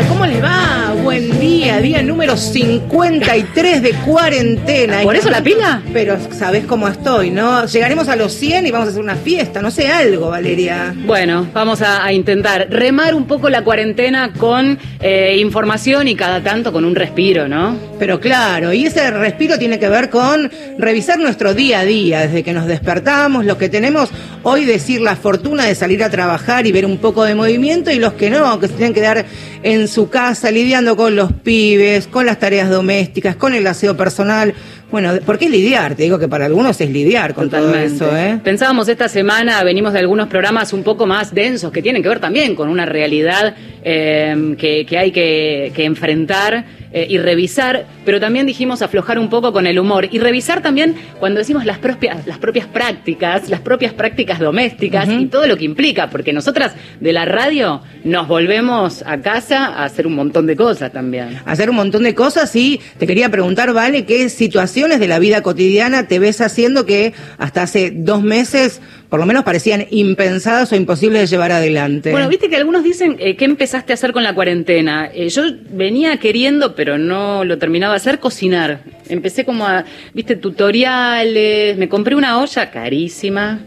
¿cómo les va? Día, número 53 de cuarentena. ¿Por eso la pila? Pero sabés cómo estoy, ¿no? Llegaremos a los 100 y vamos a hacer una fiesta, no sé, algo, Valeria. Bueno, vamos a, a intentar remar un poco la cuarentena con eh, información y cada tanto con un respiro, ¿no? Pero claro, y ese respiro tiene que ver con revisar nuestro día a día, desde que nos despertamos, los que tenemos hoy decir la fortuna de salir a trabajar y ver un poco de movimiento y los que no, que se tienen que dar en su casa lidiando con los pibes, con las tareas domésticas, con el aseo personal. Bueno, ¿por qué lidiar? Te digo que para algunos es lidiar con Totalmente. todo eso, ¿eh? Pensábamos esta semana, venimos de algunos programas un poco más densos que tienen que ver también con una realidad eh, que, que hay que, que enfrentar eh, y revisar, pero también dijimos aflojar un poco con el humor y revisar también cuando decimos las propias, las propias prácticas, las propias prácticas domésticas y todo lo que implica, porque nosotras de la radio nos volvemos a casa a hacer un montón de cosas también. hacer un montón de cosas y te quería preguntar, Vale, qué situaciones de la vida cotidiana te ves haciendo que hasta hace dos meses por lo menos parecían impensadas o imposibles de llevar adelante. Bueno, viste que algunos dicen, eh, ¿qué empezaste a hacer con la cuarentena? Eh, yo venía queriendo, pero no lo terminaba de hacer, cocinar. Empecé como a, viste, tutoriales, me compré una olla carísima.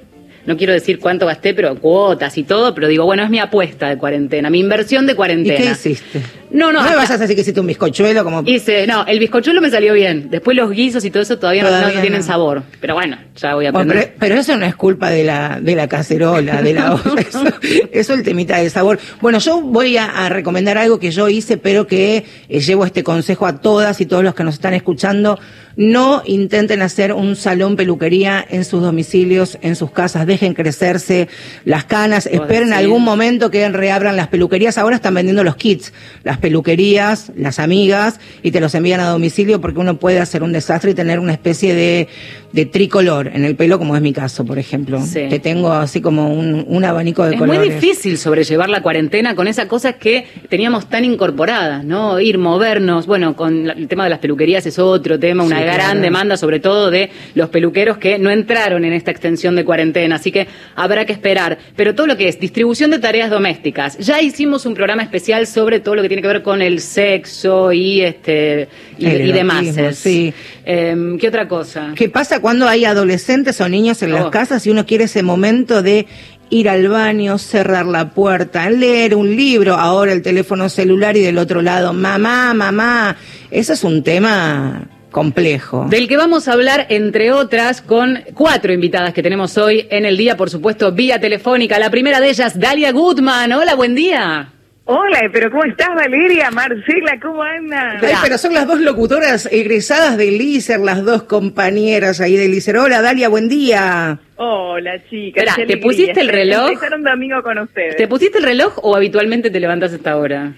No quiero decir cuánto gasté, pero cuotas y todo, pero digo, bueno, es mi apuesta de cuarentena, mi inversión de ¿Y cuarentena. qué hiciste? No, no, No me vas a decir que hiciste un bizcochuelo como... Hice, no, el bizcochuelo me salió bien. Después los guisos y todo eso todavía, no- Todavía no, tienen no. sabor. Pero bueno, ya voy a Bueno, aprender. pero, pero eso no es culpa de la, de la cacerola, de la olla. Eso, eso el temita del sabor. Bueno, yo voy a, a recomendar algo que yo hice, pero que eh, llevo este consejo a todas y todos los que nos están escuchando. No intenten hacer un salón peluquería en sus domicilios, en sus casas. Dejen crecerse las canas. Esperen decís? algún momento que reabran las peluquerías. Ahora están vendiendo los kits, las peluquerías, las amigas, y te los envían a domicilio porque uno puede hacer un desastre y tener una especie de, de tricolor en el pelo, como es mi caso, por ejemplo. Sí. Que tengo así como un, un abanico de Es colores. muy difícil sobrellevar la cuarentena con esas cosas que teníamos tan incorporadas, ¿no? Ir, movernos. Bueno, con la- el tema de las peluquerías es otro tema, una Sí, gran claro. demanda, sobre todo de los peluqueros que no entraron en esta extensión de cuarentena. Así que habrá que esperar. Pero todo lo que es distribución de tareas domésticas. Ya hicimos un programa especial sobre todo lo que tiene que ver con el sexo y este y, y demás. sí. Em, ¿Qué otra cosa? ¿Qué pasa cuando hay adolescentes o niños en las Oh. casas y uno quiere ese momento de ir al baño, cerrar la puerta, leer un libro, ahora el teléfono celular y del otro lado, mamá, mamá? Eso es un tema complejo. Del que vamos a hablar, entre otras, con cuatro invitadas que tenemos hoy en el día, por supuesto, vía telefónica. La primera de ellas, Dalia Goodman. Hola, buen día. Hola, pero ¿cómo estás, Valeria? Marcela, ¿cómo andas? Ay, pero son las dos locutoras egresadas de LICER, las dos compañeras ahí de LICER. Hola, Dalia, buen día. Hola, chicas. ¿te pusiste el reloj? Empezar un domingo con ustedes. ¿Te pusiste el reloj o habitualmente te levantas a esta hora?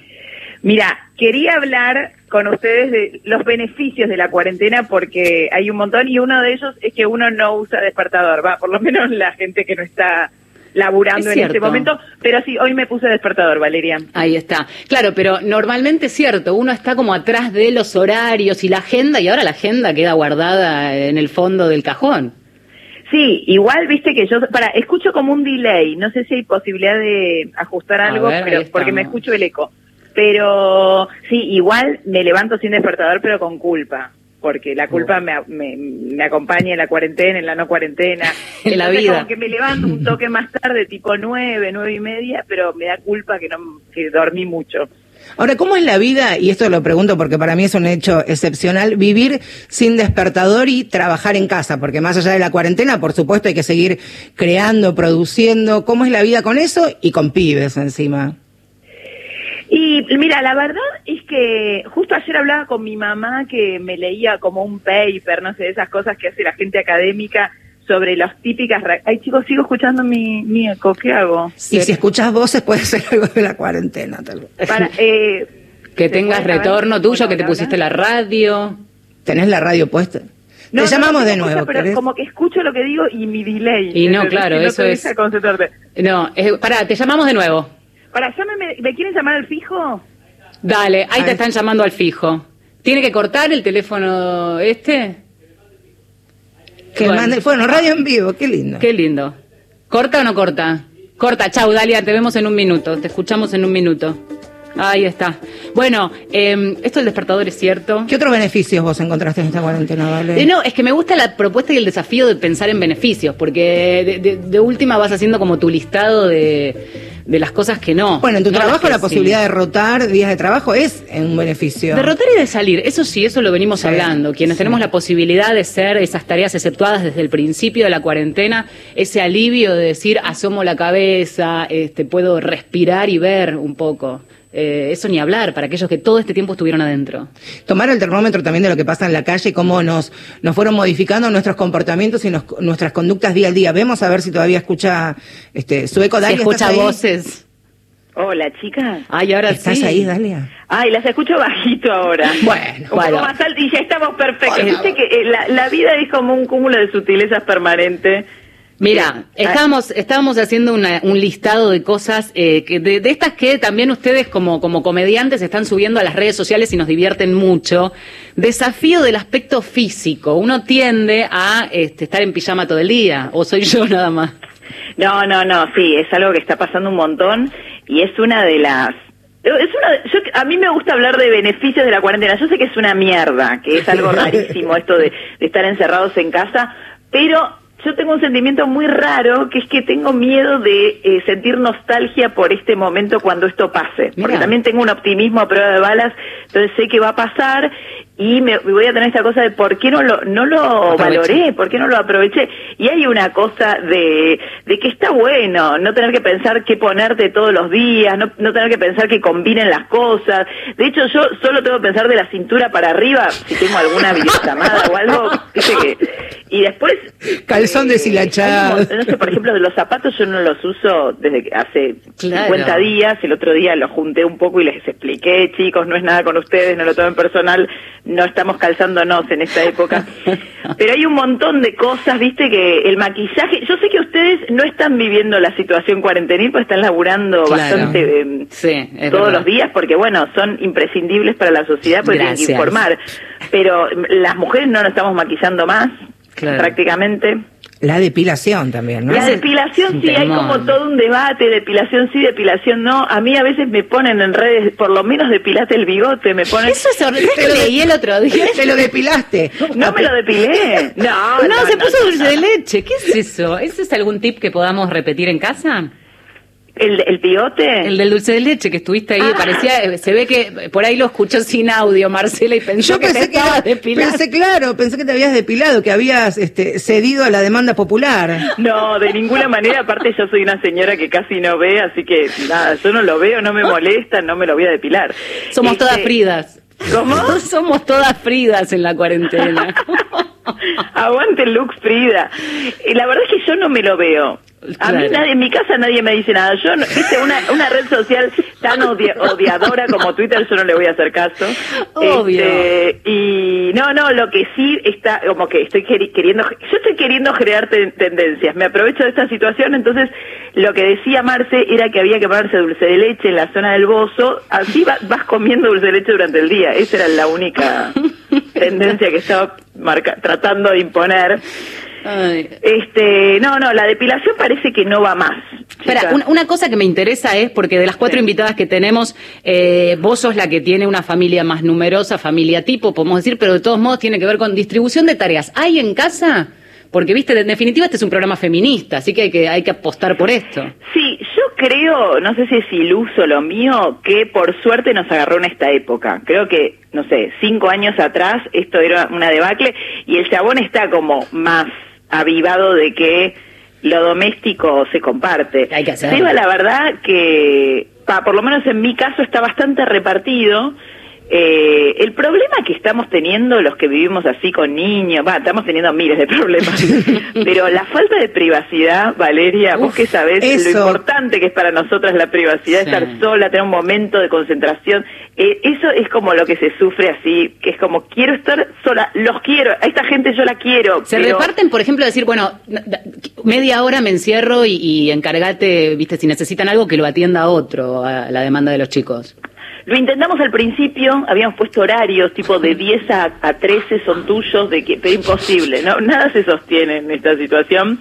Mira, quería hablar con ustedes de los beneficios de la cuarentena porque hay un montón y uno de ellos es que uno no usa despertador, va, por lo menos la gente que no está laburando Es en este momento, pero sí, hoy me puse despertador, Valeria. Ahí está. Claro, pero normalmente es cierto, uno está como atrás de los horarios y la agenda, y ahora la agenda queda guardada en el fondo del cajón. Sí, igual viste que yo, para, escucho como un delay, no sé si hay posibilidad de ajustar algo, ver, pero porque me escucho el eco. Pero sí, igual me levanto sin despertador, pero con culpa, porque la culpa me, me, me acompaña en la cuarentena, en la no cuarentena. En la vida. Como que me levanto un toque más tarde, tipo nueve, nueve y media, pero me da culpa que no que dormí mucho. Ahora, ¿cómo es la vida? Y esto lo pregunto porque para mí es un hecho excepcional, vivir sin despertador y trabajar en casa, porque más allá de la cuarentena, por supuesto, hay que seguir creando, produciendo. ¿Cómo es la vida con eso y con pibes encima? Y mira, la verdad es que justo ayer hablaba con mi mamá que me leía como un paper, no sé, de esas cosas que hace la gente académica sobre las típicas... Ay, chicos, sigo escuchando mi, mi eco, ¿qué hago? Y si escuchas voces puede ser algo de la cuarentena, tal vez. Para, eh, Que ¿se tengas retorno tuyo, que te pusiste la radio. ¿Tenés la radio puesta? No, Te llamamos no de nuevo, cosa, pero como que escucho lo que digo y mi delay. Y no, claro, eso es-. No, eh, pará, te llamamos de nuevo. Para, ¿me quieren llamar al fijo? Dale, ahí te están llamando al fijo. ¿Tiene que cortar el teléfono este? Que Bueno. mande, bueno, radio en vivo, qué lindo. Qué lindo. ¿Corta o no corta? Corta, chau, Dalia, te vemos en un minuto. Te escuchamos en un minuto. Ahí está. Bueno, eh, esto del despertador es cierto. ¿Qué otros beneficios vos encontraste en esta cuarentena, Vale? Eh, no, es que me gusta la propuesta y el desafío de pensar en beneficios, porque de, de- de última vas haciendo como tu listado de, de las cosas que no. Bueno, en tu No trabajo la sí. posibilidad de rotar días de trabajo es un beneficio. De rotar y de salir, eso sí, eso lo venimos Sí, hablando. Quienes sí. tenemos la posibilidad de ser esas tareas exceptuadas desde el principio de la cuarentena, ese alivio de decir, asomo la cabeza, este, puedo respirar y ver un poco. Eh, eso ni hablar para aquellos que todo este tiempo estuvieron adentro. Tomar el termómetro también de lo que pasa en la calle y cómo nos, nos fueron modificando nuestros comportamientos y nos- nuestras conductas día al día. Vemos a ver si todavía escucha este, Sueco Dalia. ¿estás escucha voces. Hola, chicas. Ay, ahora ¿Estás sí. ahí, Dalia? Ay, las escucho bajito ahora. Bueno, un bueno. poco más alto y ya estamos perfectos. Viste que eh, la, la vida es como un cúmulo de sutilezas permanente. Mira, Eh, estábamos, estábamos haciendo una- un listado de cosas, eh, que de, de estas que también ustedes como, como comediantes están subiendo a las redes sociales y nos divierten mucho. Desafío del aspecto físico. Uno tiende a este, estar en pijama todo el día, o soy yo nada más. No, no, no, sí, es algo que está pasando un montón y es una de las... Es una, yo, a mí me gusta hablar de beneficios de la cuarentena. Yo sé que es una mierda, que es algo rarísimo esto de, de estar encerrados en casa, pero yo tengo un sentimiento muy raro, que es que tengo miedo de eh, sentir nostalgia por este momento cuando esto pase. Porque también tengo un optimismo a prueba de balas, entonces sé que va a pasar y me voy a tener esta cosa de por qué no lo, no lo Aproveché. valoré, por qué no lo aproveché. Y hay una cosa de, de que está bueno no tener que pensar qué ponerte todos los días, no, no tener que pensar que combinen las cosas. De hecho, yo solo tengo que pensar de la cintura para arriba si tengo alguna videollamada o algo. viste que- y después... Calzón deshilachado. hay un mon- No sé, por ejemplo, de los zapatos yo no los uso desde que hace Claro. 50 días. El otro día los junté un poco y les expliqué, chicos, no es nada con ustedes, no lo tomen personal, no estamos calzándonos en esta época. Pero hay un montón de cosas, viste, que el maquillaje, yo sé que ustedes no están viviendo la situación cuarentenil, pues están laburando Claro. bastante eh, Sí, todos verdad. los días, porque bueno, son imprescindibles para la sociedad, porque tienen que Gracias. informar. Pero mm, las mujeres no nos estamos maquillando más, Claro. prácticamente. La depilación también, ¿no? La depilación sí, hay como todo un debate, depilación sí, depilación no. A mí a veces me ponen en redes, por lo menos depilate el bigote, me ponen... Eso es horrible. Te lo leí el otro día. Te lo depilaste. No me lo depilé. No, No, se puso no, dulce no. de leche. ¿Qué es eso? ¿Ese es algún tip que podamos repetir en casa? ¿El, el bigote? El del dulce de leche que estuviste ahí, Ah. parecía, eh, se ve que por ahí lo escuchó sin audio Marcela y pensó Yo que te pensé que, estabas depilando. pensé, claro, pensé que te habías depilado, que habías este, cedido a la demanda popular. No, de ninguna manera. Aparte, yo soy una señora que casi no ve, así que nada, yo no lo veo, no me molesta, no me lo voy a depilar. Somos Este, todas Fridas. ¿Cómo? Somos todas Fridas en la cuarentena. Aguante el look Frida. Y la verdad es que yo no me lo veo. A mí nadie, en mi casa nadie me dice nada. Yo, no- viste, una, una red social tan odia- odiadora como Twitter, yo no le voy a hacer caso. Obvio. Este, y no, no, lo que sí está, como que estoy queri- queriendo, yo estoy queriendo ten- tendencias. Me aprovecho de esta situación, entonces lo que decía Marce era que había que ponerse dulce de leche en la zona del bozo. Así va- vas comiendo dulce de leche durante el día. Esa era la única tendencia que estaba marca- tratando de imponer. Ay. Este, no, no, la depilación parece que no va más. Espera, una, una cosa que me interesa es, porque de las cuatro Sí. invitadas que tenemos, eh, vos sos la que tiene una familia más numerosa, familia tipo, podemos decir, pero de todos modos tiene que ver con distribución de tareas. ¿Hay en casa? Porque, viste, en definitiva este es un programa feminista, así que hay que, hay que apostar por esto. Sí, yo creo, no sé si es iluso lo mío, que por suerte nos agarró en esta época. Creo que, no sé, cinco años atrás esto era una debacle y el chabón está como más avivado de que lo doméstico se comparte. Hay que hacerlo. Seba, la verdad que, pa, por lo menos en mi caso, está bastante repartido. Eh, el problema que estamos teniendo los que vivimos así con niños, va, estamos teniendo miles de problemas, pero la falta de privacidad, Valeria, vos que sabés eso. lo importante que es para nosotras la privacidad, Sí. estar sola, tener un momento de concentración, eh, eso es como lo que se sufre así, que es como quiero estar sola, los quiero, a esta gente yo la quiero. Se pero- reparten, por ejemplo, decir, bueno, media hora me encierro y, y encargate, viste, si necesitan algo, que lo atienda otro a la demanda de los chicos. Lo intentamos al principio, habíamos puesto horarios, tipo de 10 a, a 13 son tuyos, de que, pero imposible, ¿no? Nada se sostiene en esta situación.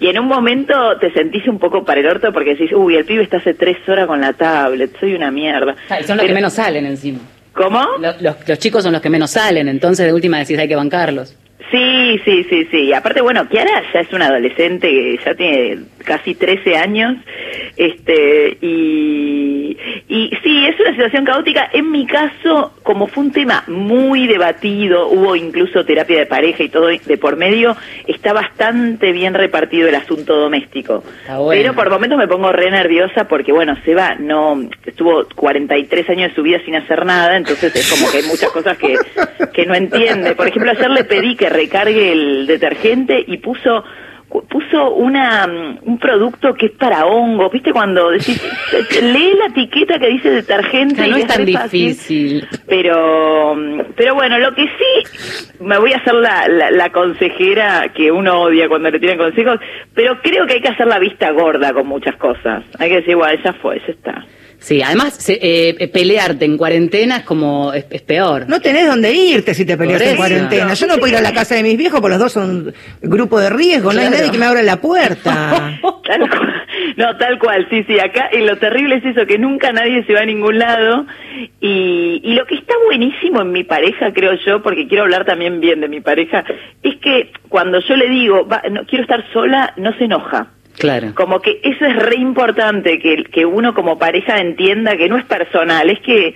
Y en un momento te sentís un poco para el orto porque decís, uy, el pibe está hace tres horas con la tablet, soy una mierda. Ah, y son los que menos salen encima. ¿Cómo? Los, los, los chicos son los que menos salen, entonces de última decís hay que bancarlos. Sí, sí, sí, sí. Y aparte, bueno, Kiara ya es una adolescente que ya tiene casi 13 años. Este, y, y sí, es una situación caótica. En mi caso, como fue un tema muy debatido, hubo incluso terapia de pareja y todo de por medio, está bastante bien repartido el asunto doméstico. bueno. Pero por momentos me pongo re nerviosa porque, bueno, Seba no, estuvo 43 años de su vida sin hacer nada, entonces es como que hay muchas cosas que, que no entiende. Por ejemplo, ayer le pedí que recargue el detergente y puso puso una un producto que es para hongos, ¿viste? Cuando decís, lee la etiqueta que dice detergente. O sea, no y es tan fácil. difícil. Pero, pero bueno, lo que sí, me voy a hacer la, la, la consejera que uno odia cuando le tiran consejos, pero creo que hay que hacer la vista gorda con muchas cosas. Hay que decir, bueno, ya fue, ya está. Sí, además se- eh, pelearte en cuarentena es como es, es peor. No tenés dónde irte si te peleas en cuarentena. Yo no puedo ir a la casa de mis viejos porque los dos son grupo de riesgo. No hay nadie que me abra la puerta. Tal cual. No, tal cual, sí, sí. Acá y lo terrible es eso, que nunca nadie se va a ningún lado. Y, y lo que está buenísimo en mi pareja, creo yo, porque quiero hablar también bien de mi pareja, es que cuando yo le digo, va, no, quiero estar sola, no se enoja. Claro. Como que eso es re importante, que, que uno como pareja entienda que no es personal, es que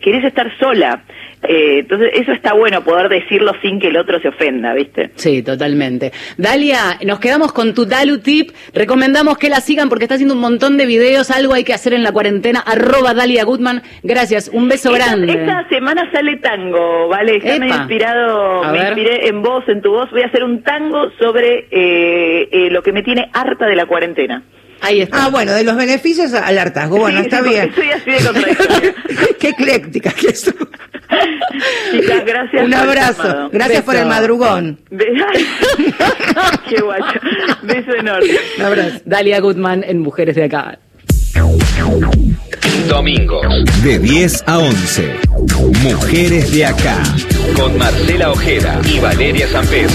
querés estar sola. Eh, entonces, eso está bueno, poder decirlo sin que el otro se ofenda, ¿viste? Sí, totalmente. Dalia, nos quedamos con tu Dalu Tip. Recomendamos que la sigan porque está haciendo un montón de videos. Algo hay que hacer en la cuarentena. Arroba Dalia Goodman. Gracias. Un beso Esta, grande. esta semana sale tango, ¿vale? Ya me he Epa. inspirado, A me ver. inspiré en vos, en tu voz. Voy a hacer un tango sobre eh, eh, lo que me tiene harta de la cuarentena. Ahí está. Ah, bueno, de los beneficios al hartazgo. Bueno, Sí, está sí, bien. Soy así de. Qué ecléctica que sos. Chicas, gracias. Un abrazo. Gracias por el madrugón. Qué guacho. Beso enorme. Un abrazo. Dalia Goodman en Mujeres de Acá. Domingos, De 10 a 11. Mujeres de acá. con Marcela Ojeda y Valeria San Pedro.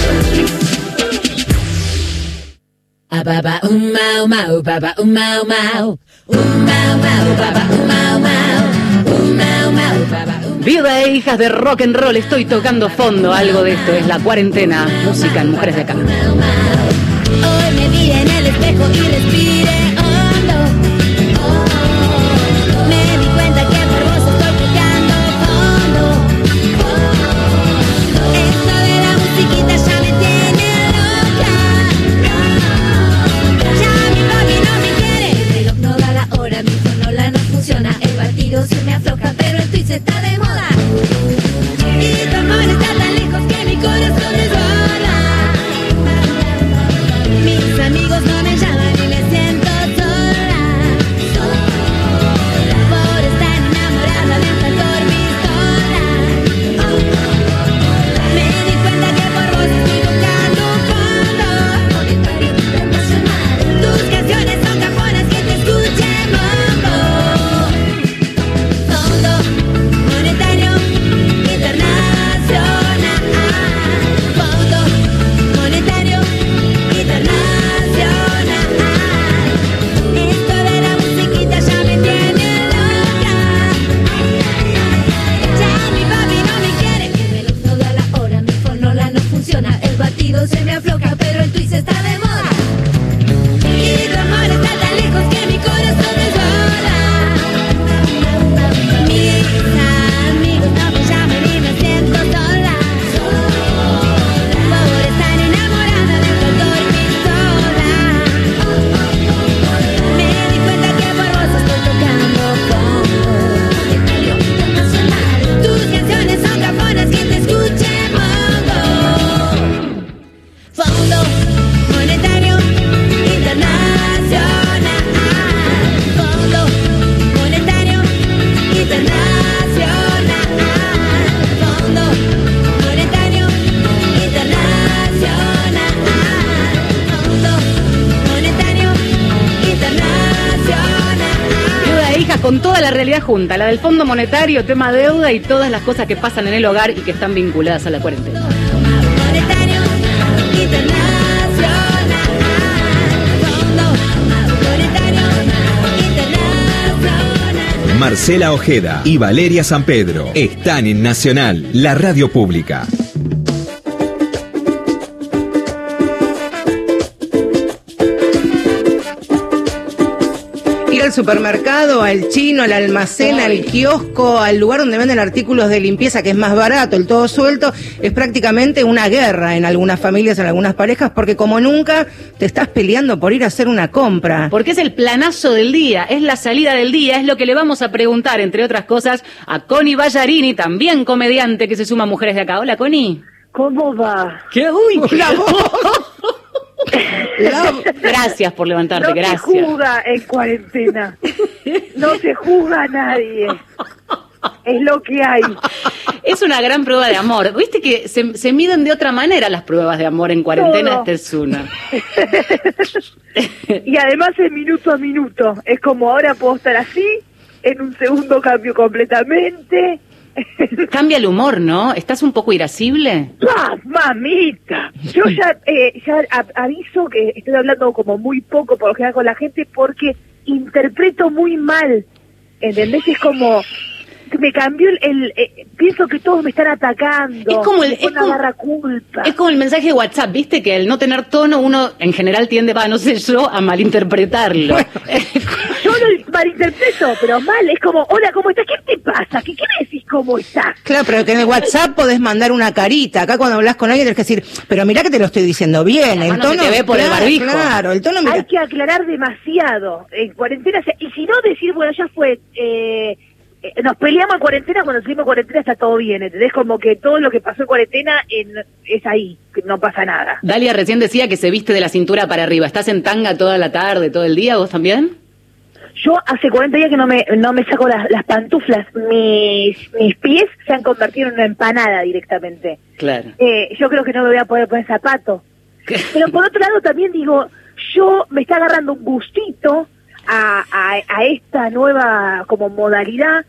Ah, baba, um, mau, mau, baba, um, mau, mau. Um, mau, mau, baba, um, mau, mau. Um, mau, mau, baba. Viuda e hijas de rock and roll. Estoy tocando fondo. Algo de esto es la cuarentena. Música en Mujeres de Acá. Hoy me vi en el espejo y respiré junta, la del Fondo Monetario, tema deuda y todas las cosas que pasan en el hogar y que están vinculadas a la cuarentena. Marcela Ojeda y Valeria San Pedro están en Nacional, la radio pública. Al supermercado, al chino, al almacén, al kiosco, al lugar donde venden artículos de limpieza que es más barato, el todo suelto, es prácticamente una guerra en algunas familias, en algunas parejas, porque como nunca te estás peleando por ir a hacer una compra. Porque es el planazo del día, es la salida del día, es lo que le vamos a preguntar, entre otras cosas, a Connie Ballarini, también comediante que se suma a Mujeres de Acá. Hola, Connie. ¿Cómo va? ¿Qué? Uy, La voz. La- Gracias por levantarte, no gracias. se juzga en cuarentena. No se juzga a nadie. Es lo que hay. Es una gran prueba de amor. Viste que se, se miden de otra manera las pruebas de amor en cuarentena, Todo. esta es una. Y además es minuto a minuto. Es como ahora puedo estar así, en un segundo cambio completamente. Cambia el humor, ¿no? ¿Estás un poco irascible? ¡Ah, mamita! Yo ya, eh, ya aviso que estoy hablando como muy poco por lo general con la gente porque interpreto muy mal. ¿Entendés? Es como que me cambió el... el- eh, pienso que todos me están atacando. Es como el- es como- agarrar culpa. Es como el mensaje de WhatsApp, viste que al no tener tono uno en general tiende, va, no sé yo, a malinterpretarlo. Yo lo malinterpreto, pero mal. Es como, hola, ¿cómo estás? ¿Qué te pasa? ¿Qué, qué me decís cómo estás? Claro, pero que en el WhatsApp podés mandar una carita. Acá cuando hablas con alguien tenés que decir, pero mirá que te lo estoy diciendo bien. El tono, te ve por el barbijo. Claro, el tono, mira. Hay que aclarar demasiado. En cuarentena, se- y si no decir, bueno, ya fue, eh, eh, nos peleamos en cuarentena, cuando seguimos en cuarentena está todo bien, ¿entendés? Como que todo lo que pasó en cuarentena en- es ahí, que no pasa nada. Dalia recién decía que se viste de la cintura para arriba. ¿Estás en tanga toda la tarde, todo el día? ¿Vos también? Yo hace 40 días que no me, no me saco las, las pantuflas, mis, mis pies se han convertido en una empanada directamente. Claro. Eh, yo creo que no me voy a poder poner zapatos. Pero por otro lado también digo, yo me está agarrando un gustito a, a, a esta nueva como modalidad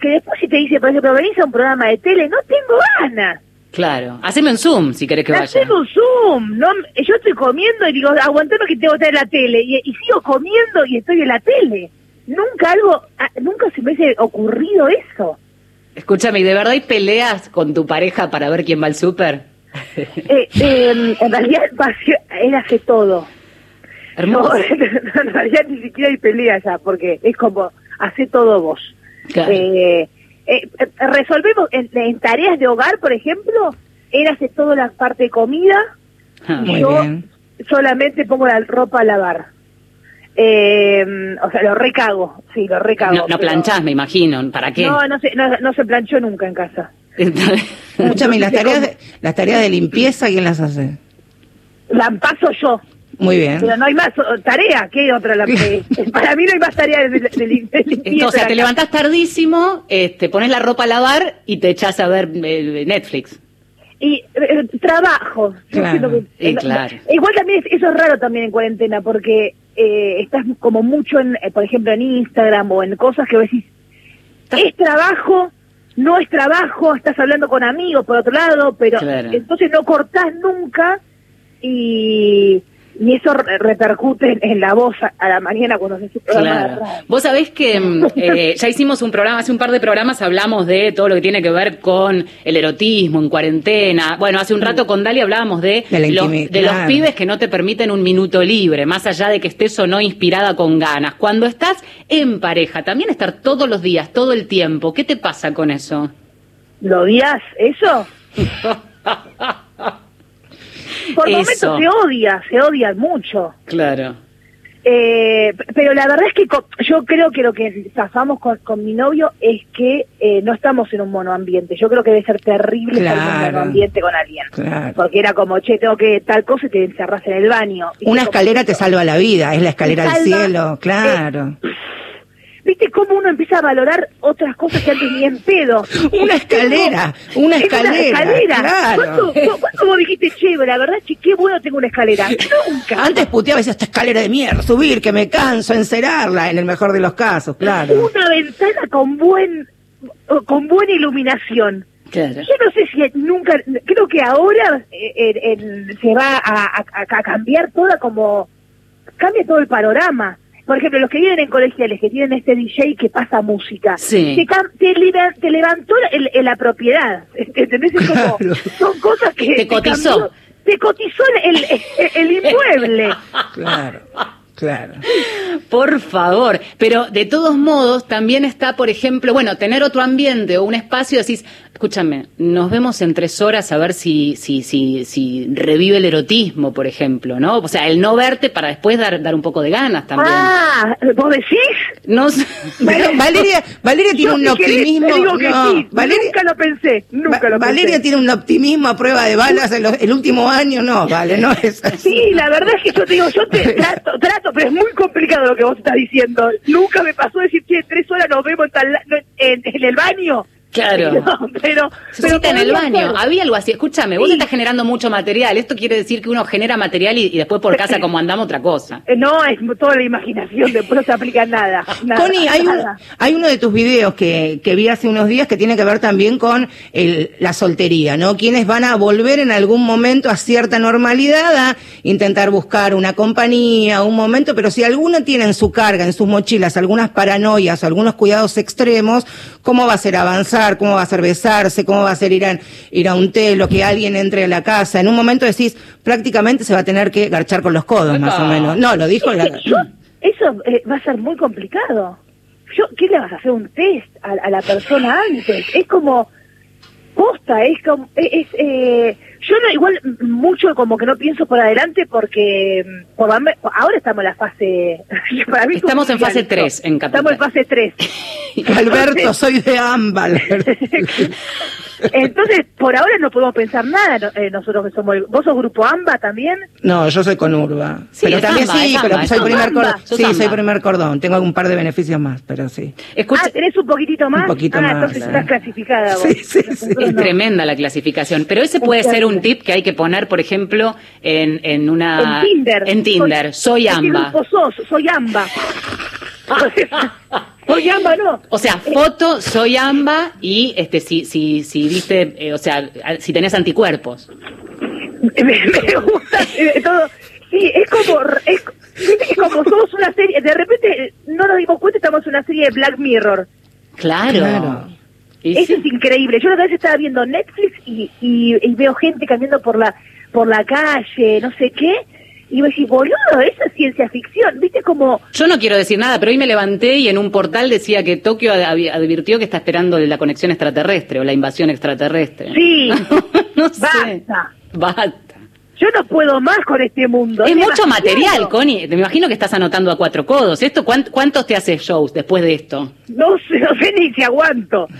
que después si te dice, por ejemplo, venís a un programa de tele, no tengo ganas. Claro. Haceme un zoom si querés que vaya. Hacemos Zoom. No, yo estoy comiendo y digo, aguantame que tengo que estar en la tele. Y, y sigo comiendo y estoy en la tele. Nunca algo, ah, nunca se me hubiese ocurrido eso. Escúchame, ¿y de verdad hay peleas con tu pareja para ver quién va al súper? Eh, eh, en realidad él hace todo. Hermoso. No, en realidad ni siquiera hay pelea ya, porque es como, hace todo vos. Claro. Eh, eh, eh, resolvemos en, en tareas de hogar, por ejemplo, él hace toda la parte de comida, Ah. Muy yo bien. solamente pongo la ropa a lavar. Eh, o sea, lo recago, sí, lo recago. No, no pero- planchás, me imagino. ¿Para qué? No, no se, no, no se planchó nunca en casa. Escúchame, ¿y las tareas, de, las tareas de limpieza, ¿quién las hace? La paso yo, Muy bien. pero no hay más tarea. ¿Qué otra? La, eh, para mí no hay más tarea de, de- limpieza. O sea, te levantás tardísimo, este, pones la ropa a lavar y te echás a ver eh, Netflix. Y eh, trabajo. Yo Claro, que- y eh, claro. Igual también es- eso es raro también en cuarentena porque eh, estás como mucho, en, eh, por ejemplo, en Instagram o en cosas que decís, es trabajo, no es trabajo, estás hablando con amigos por otro lado, pero Claro. entonces no cortás nunca y, y eso re- repercute en, la voz a, la mañana cuando se Claro. Vos sabés que mm, eh, ya hicimos un programa, hace un par de programas hablamos de todo lo que tiene que ver con el erotismo en cuarentena. Bueno, hace un rato con Dalia hablábamos de, De los, de los pibes que no te permiten un minuto libre, más allá de que estés o no inspirada con ganas. Cuando estás en pareja, también estar todos los días, todo el tiempo, ¿qué te pasa con eso? ¿Lo odias eso? Por Eso. momentos se odia, se odia mucho. Claro. Eh, pero la verdad es que co- yo creo que lo que zafamos con, con mi novio es que eh, no estamos en un monoambiente. Yo creo que debe ser terrible estar en un Claro. monoambiente con alguien. Claro. Porque era como, che, tengo que tal cosa y te encerras en el baño. Y Una como- escalera te salva la vida, es la escalera al cielo, claro. ¿Viste cómo uno empieza a valorar otras cosas que antes ni en pedo? Una escalera, una escalera, claro. ¿Cuándo, cu- cuándo vos dijiste, che, la verdad, che, qué bueno tengo una escalera? Nunca. Antes puteaba esa esta escalera de mierda, subir, que me canso, encerarla, en el mejor de los casos, claro. Una ventana con buen con buena iluminación. Claro. Yo no sé si nunca, creo que ahora eh, eh, se va a, a- a cambiar toda como, cambia todo el panorama. Por ejemplo, los que viven en colegiales, que tienen este DJ que pasa música, Sí. te, te, liber- te levantó el- el- la propiedad, ¿entendés? Es como, Claro. son cosas que... Te cotizó. cambió- te cotizó el, el, el inmueble. Claro, claro. Por favor, pero de todos modos también está, por ejemplo, bueno, tener otro ambiente o un espacio, decís, escúchame, nos vemos en tres horas a ver si, si, si, si revive el erotismo, por ejemplo, ¿no? O sea, el no verte para después dar, dar un poco de ganas también. Ah, ¿vos decís? No sé. Valeria, Valeria tiene Yo, un si querés, optimismo. te digo que no, sí, Valeria, nunca lo pensé, nunca Va- lo pensé. Valeria tiene un optimismo a prueba de balas en los- el último año, no, vale, no es así. Sí, la verdad es que yo te digo, yo te trato, trato, pero es muy complicado lo que vos estás diciendo. Nunca me pasó decir, che, tres horas nos vemos en, tal en el baño. Claro. Pero, Se pero cita en el baño. ser. Había algo así. Escúchame, vos estás generando mucho material. Esto quiere decir que uno genera material y, y después por casa como andamos otra cosa. Eh, No, es toda la imaginación, después no se aplica nada. nada Connie, hay, un- nada. hay uno de tus videos que, que vi hace unos días que tiene que ver también con el- la soltería, ¿no? Quienes van a volver en algún momento a cierta normalidad, a intentar buscar una compañía, un momento, pero si alguno tiene en su carga, en sus mochilas, algunas paranoias, algunos cuidados extremos, ¿cómo va a ser avanzar? ¿Cómo va a ser besarse? ¿Cómo va a ser ir a, ir a un telo? Que alguien entre a la casa. En un momento decís, prácticamente se va a tener que garchar con los codos, más o menos. No, lo dijo la... Yo, eso eh, va a ser muy complicado. Yo, ¿Qué le vas a hacer un test a, a la persona antes? Es como posta, es como es, es, eh, yo no igual mucho como que no pienso por adelante porque mm, por ahora estamos en la fase para mí es Estamos en fase esto. 3 en Capital. Estamos en fase 3. Alberto, soy de ámbar. Entonces, por ahora no podemos pensar nada eh, nosotros que somos el- vos sos grupo AMBA también. No, yo soy con Urba. Sí, pero también sí, pero soy primer cordón. Sí, soy primer cordón. Tengo un par de beneficios más, pero sí. Escucha, ah, tenés un poquito más. Un poquito ah, más, entonces sí. estás clasificada vos. Sí, sí, sí. Es no. tremenda la clasificación, pero ese puede ser un tip que hay que poner, por ejemplo, en, en una... En Tinder. En Tinder, soy ¿Qué AMBA. grupo sos? Soy AMBA. soy AMBA, no. O sea, foto, soy AMBA y este si si si viste, eh, o sea, si tenés anticuerpos. me, me gusta eh, todo. Sí, es como, es, viste que como somos una serie, de repente eh, no nos dimos cuenta, estamos en una serie de Black Mirror. Claro. Claro. Eso sí. es increíble. Yo la otra vez estaba viendo Netflix y, y, y veo gente caminando por la por la calle, no sé qué, y me decís, boludo, eso es ciencia ficción. ¿Viste como Yo no quiero decir nada, pero hoy me levanté y en un portal decía que Tokio ad- advirtió que está esperando la conexión extraterrestre o la invasión extraterrestre. Sí. no sé. Basta. Basta. Yo no puedo más con este mundo. Es mucho material, Connie. Me imagino que estás anotando a cuatro codos. ¿Esto cuánt- ¿Cuántos te haces shows después de esto? No sé, no sé ni si aguanto.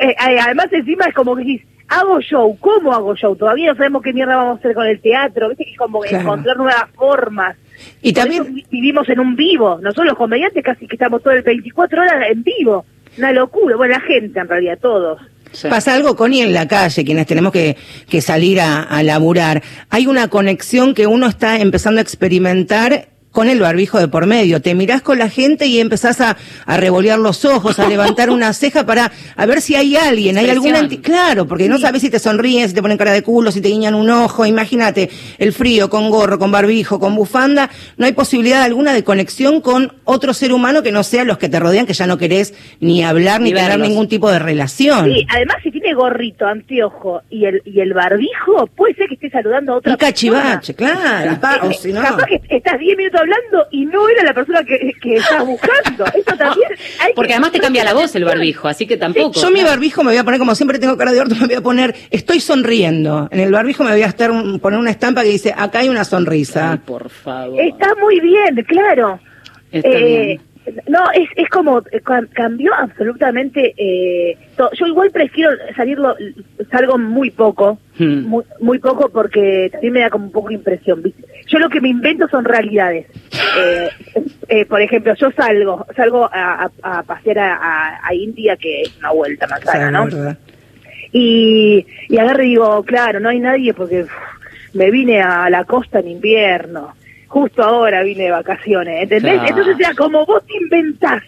Eh, Además, encima es como que hago show, ¿cómo hago show? Todavía no sabemos qué mierda vamos a hacer con el teatro, ¿viste? Que es como Claro. encontrar nuevas formas. Y Por también- vivimos en un vivo. Nosotros los comediantes casi que estamos todo el 24 horas en vivo. Una locura. Bueno, la gente en realidad, todos. Sí. Pasa algo, Connie, en la calle, quienes tenemos que, que salir a, a laburar. Hay una conexión que uno está empezando a experimentar con el barbijo de por medio. Te mirás con la gente y empezás a, a revolear los ojos, a levantar una ceja para a ver si hay alguien, hay alguna... Claro, porque no sabes si te sonríen, si te ponen cara de culo, si te guiñan un ojo. Imagínate, el frío, con gorro, con barbijo, con bufanda. No hay posibilidad alguna de conexión con otro ser humano que no sea los que te rodean, que ya no querés ni hablar ni, Ni tener ningún tipo de relación. Sí, además si tiene gorrito, anteojo y el, y el barbijo, puede ser que esté saludando a otra Un cachivache, persona. claro. Eh, pa- o eh, si no. Capaz que estás 10 minutos hablando y no era la persona que, que estás buscando. Eso también hay Porque que- además te cambia la voz el barbijo, así que tampoco. Yo mi barbijo me voy a poner, como siempre tengo cara de orto, me voy a poner, estoy sonriendo. En el barbijo me voy a estar un- poner una estampa que dice, acá hay una Ay, sonrisa. por favor. Está muy bien, claro. Está Eh, bien. No, es, es como, eh, cam- cambió absolutamente. Eh, yo igual prefiero salirlo, salgo muy poco, Hmm. muy, muy poco porque también me da como un poco impresión. ¿viste? Yo lo que me invento son realidades. Eh, eh, por ejemplo, yo salgo, salgo a, a- a pasear a, a- India, que es una vuelta la ¿no? verdad. y, y agarro y digo, claro, no hay nadie porque me vine a la costa en invierno, justo ahora vine de vacaciones, ¿entendés? Claro. Entonces, sea, como vos te inventás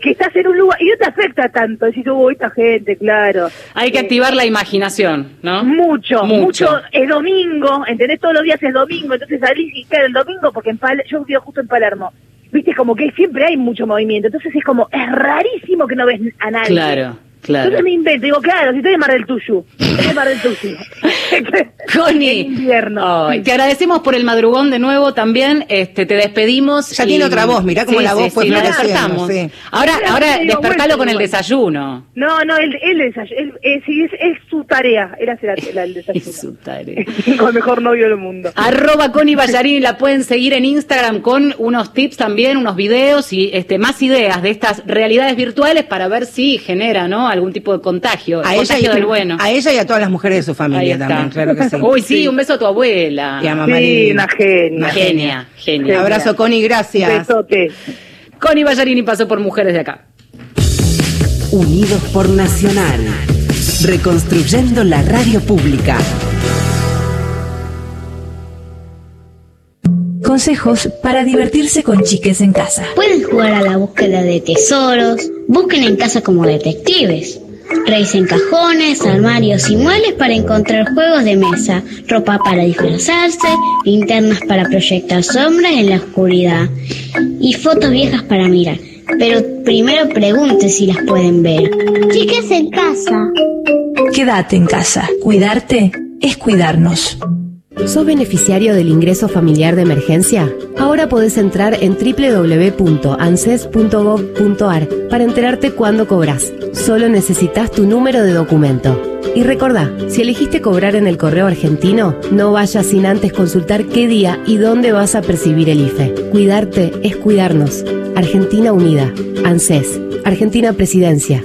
que estás en un lugar y no te afecta tanto. Decís, uy, esta gente, claro. Hay que Eh, activar la imaginación, ¿no? Mucho, Mucho. mucho, Es domingo, ¿entendés? Todos los días es domingo, entonces salís y claro, el domingo, porque en Pal yo vivo justo en Palermo. Viste, como que siempre hay mucho movimiento. Entonces es como, es rarísimo que no ves a nadie. Claro, claro. Entonces me invento, digo, claro, si estoy en Mar del Tuyú, estoy en Mar del Tuyú. Connie, invierno. ay, te agradecemos por el madrugón de nuevo también. Este, te despedimos. Ya tiene otra voz, mirá cómo la voz fue sí, la despertamos. sí. Ahora, ahora digo, despertalo con el desayuno. No, no, él, él, desay- él- eh, sí, es, es su tarea, él hace la, la- el desayuno. Es su tarea. Con el mejor novio del mundo. Arroba Connie Ballarini, la pueden seguir en Instagram con unos tips también, unos videos y este, más ideas de estas realidades virtuales para ver si genera ¿no? Algún tipo de contagio. A el ella, y, del bueno. a ella y a todas las mujeres de su familia también, claro que sí. Uy, sí, un beso a tu abuela. Y a mamá Sí, Lili. una genia. Una genia, genia. Genia. Abrazo, Connie, gracias. Besote. Connie Ballarini pasó por Mujeres de Acá. Unidos por Nacional. Reconstruyendo la radio pública. Consejos para divertirse con chiques en casa. Pueden jugar a la búsqueda de tesoros, busquen en casa como detectives. Revisen cajones, armarios y muebles para encontrar juegos de mesa, ropa para disfrazarse, linternas para proyectar sombras en la oscuridad y fotos viejas para mirar. Pero primero pregunte si las pueden ver. Chicas en casa. Quédate en casa. Cuidarte es cuidarnos. ¿Sos beneficiario del ingreso familiar de emergencia? Ahora podés entrar en www.anses.gov.ar para enterarte cuándo cobras. Solo necesitas tu número de documento. Y recordá, si elegiste cobrar en el correo argentino, no vayas sin antes consultar qué día y dónde vas a percibir el IFE. Cuidarte es cuidarnos. Argentina Unida. ANSES. Argentina Presidencia.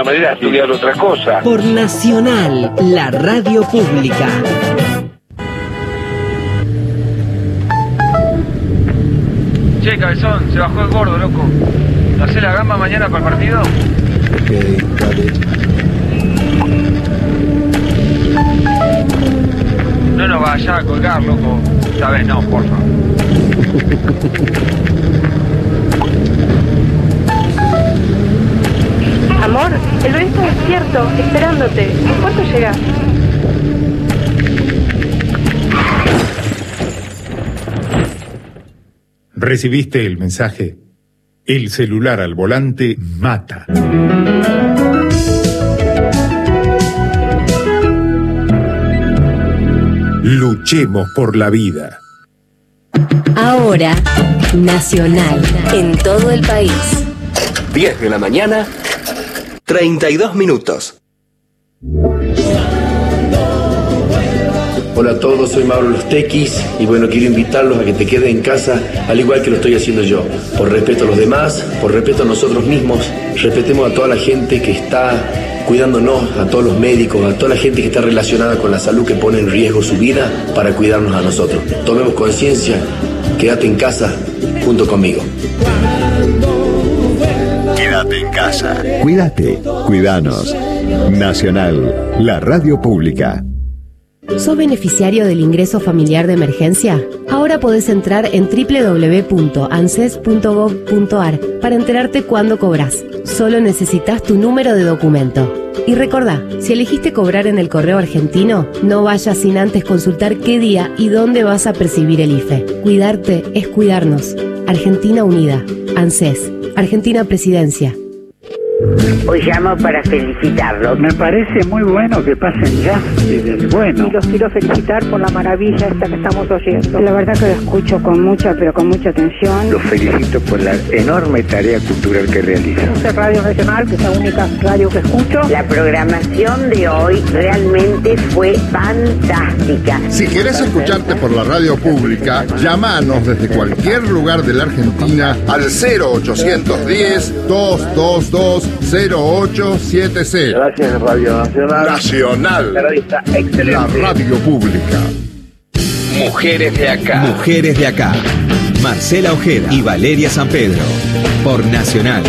manera a estudiar otra cosa. Por Nacional, la radio pública. Che, cabezón, se bajó el gordo, loco. ¿No hace la gamba mañana para el partido? No nos vaya a colgar, loco. Esta vez no, porfa. Amor, el bebé está despierto, esperándote. ¿En cuánto llegas? ¿Recibiste el mensaje? El celular al volante mata. Luchemos por la vida. Ahora, Nacional. En todo el país. 10 de la mañana, 32 minutos. Hola a todos, soy Mauro Los Tequis y bueno, quiero invitarlos a que te queden en casa al igual que lo estoy haciendo yo. Por respeto a los demás, por respeto a nosotros mismos, respetemos a toda la gente que está cuidándonos, a todos los médicos, a toda la gente que está relacionada con la salud que pone en riesgo su vida para cuidarnos a nosotros. Tomemos conciencia, quédate en casa junto conmigo. Quédate en casa. Cuídate, cuidanos. Nacional, la radio pública. ¿Sos beneficiario del ingreso familiar de emergencia? Ahora podés entrar en www.anses.gov.ar para enterarte cuándo cobras. Solo necesitas tu número de documento. Y recordá, si elegiste cobrar en el correo argentino, no vayas sin antes consultar qué día y dónde vas a percibir el IFE. Cuidarte es cuidarnos. Argentina Unida. ANSES. Argentina Presidencia. Hoy llamo para felicitarlos. Me parece muy bueno que pasen ya bueno. Y los quiero felicitar por la maravilla esta que estamos oyendo. La verdad que lo escucho con mucha, pero con mucha atención. Los felicito por la enorme tarea cultural que realizan. Puse Radio Nacional, que es la única radio que escucho. La programación de hoy realmente fue fantástica. Si querés escucharte por la radio pública, llamanos desde cualquier lugar de la Argentina al 0810 222 0870. Gracias, Radio Nacional. Nacional. La radio está excelente. La radio pública. Mujeres de acá. Mujeres de acá. Marcela Ojeda y Valeria San Pedro. Por Nacional.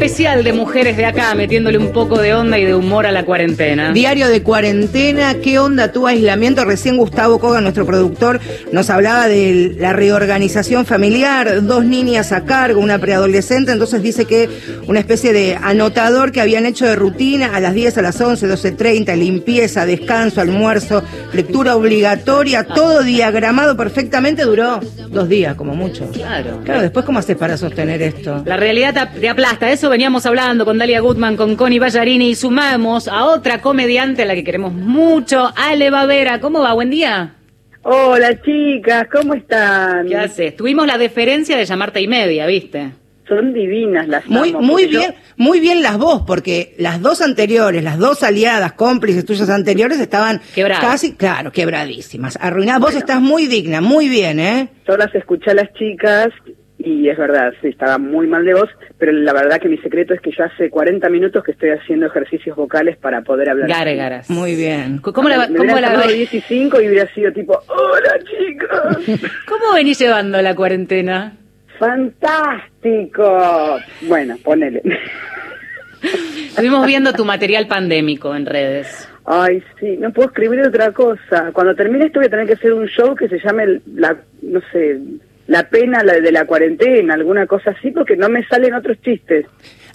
Especial de Mujeres de Acá, metiéndole un poco de onda y de humor a la cuarentena. Diario de cuarentena, ¿qué onda tu aislamiento? Recién Gustavo Koga, nuestro productor, nos hablaba de la reorganización familiar, dos niñas a cargo, una preadolescente, entonces dice que una especie de anotador que habían hecho de rutina a las 10, a las 11, 12.30, limpieza, descanso, almuerzo, lectura obligatoria, todo diagramado perfectamente, duró dos días como mucho. Claro. Claro, después ¿cómo haces para sostener esto? La realidad te aplasta. Eso veníamos hablando con Dalia Gutman, con Connie Ballarini y sumamos a otra comediante a la que queremos mucho, Ale Bavera. ¿Cómo va? Buen día. Hola chicas, ¿cómo están? ¿Qué haces? Tuvimos la deferencia de llamarte y media, ¿viste? Son divinas las Muy, amo, muy yo- bien, muy bien las vos, porque las dos anteriores, las dos aliadas, cómplices tuyas anteriores, estaban Quebradas. casi, claro, quebradísimas, arruinadas. Vos estás muy digna, muy bien, ¿eh? Yo las escuché a las chicas y es verdad, sí, estaba muy mal de voz, pero la verdad que mi secreto es que yo hace 40 minutos que estoy haciendo ejercicios vocales para poder hablar. Gárgaras. Muy bien. ¿Cómo la, Me cómo la- llamado 10 y 5 y hubiera sido tipo, hola chicas. ¿Cómo venís llevando la cuarentena? Fantástico. Bueno, ponele. Estuvimos viendo tu material pandémico en redes. Ay, sí, no puedo escribir otra cosa. Cuando termine esto voy a tener que hacer un show que se llame, el- la, no sé, la pena la de la cuarentena, alguna cosa así, porque no me salen otros chistes.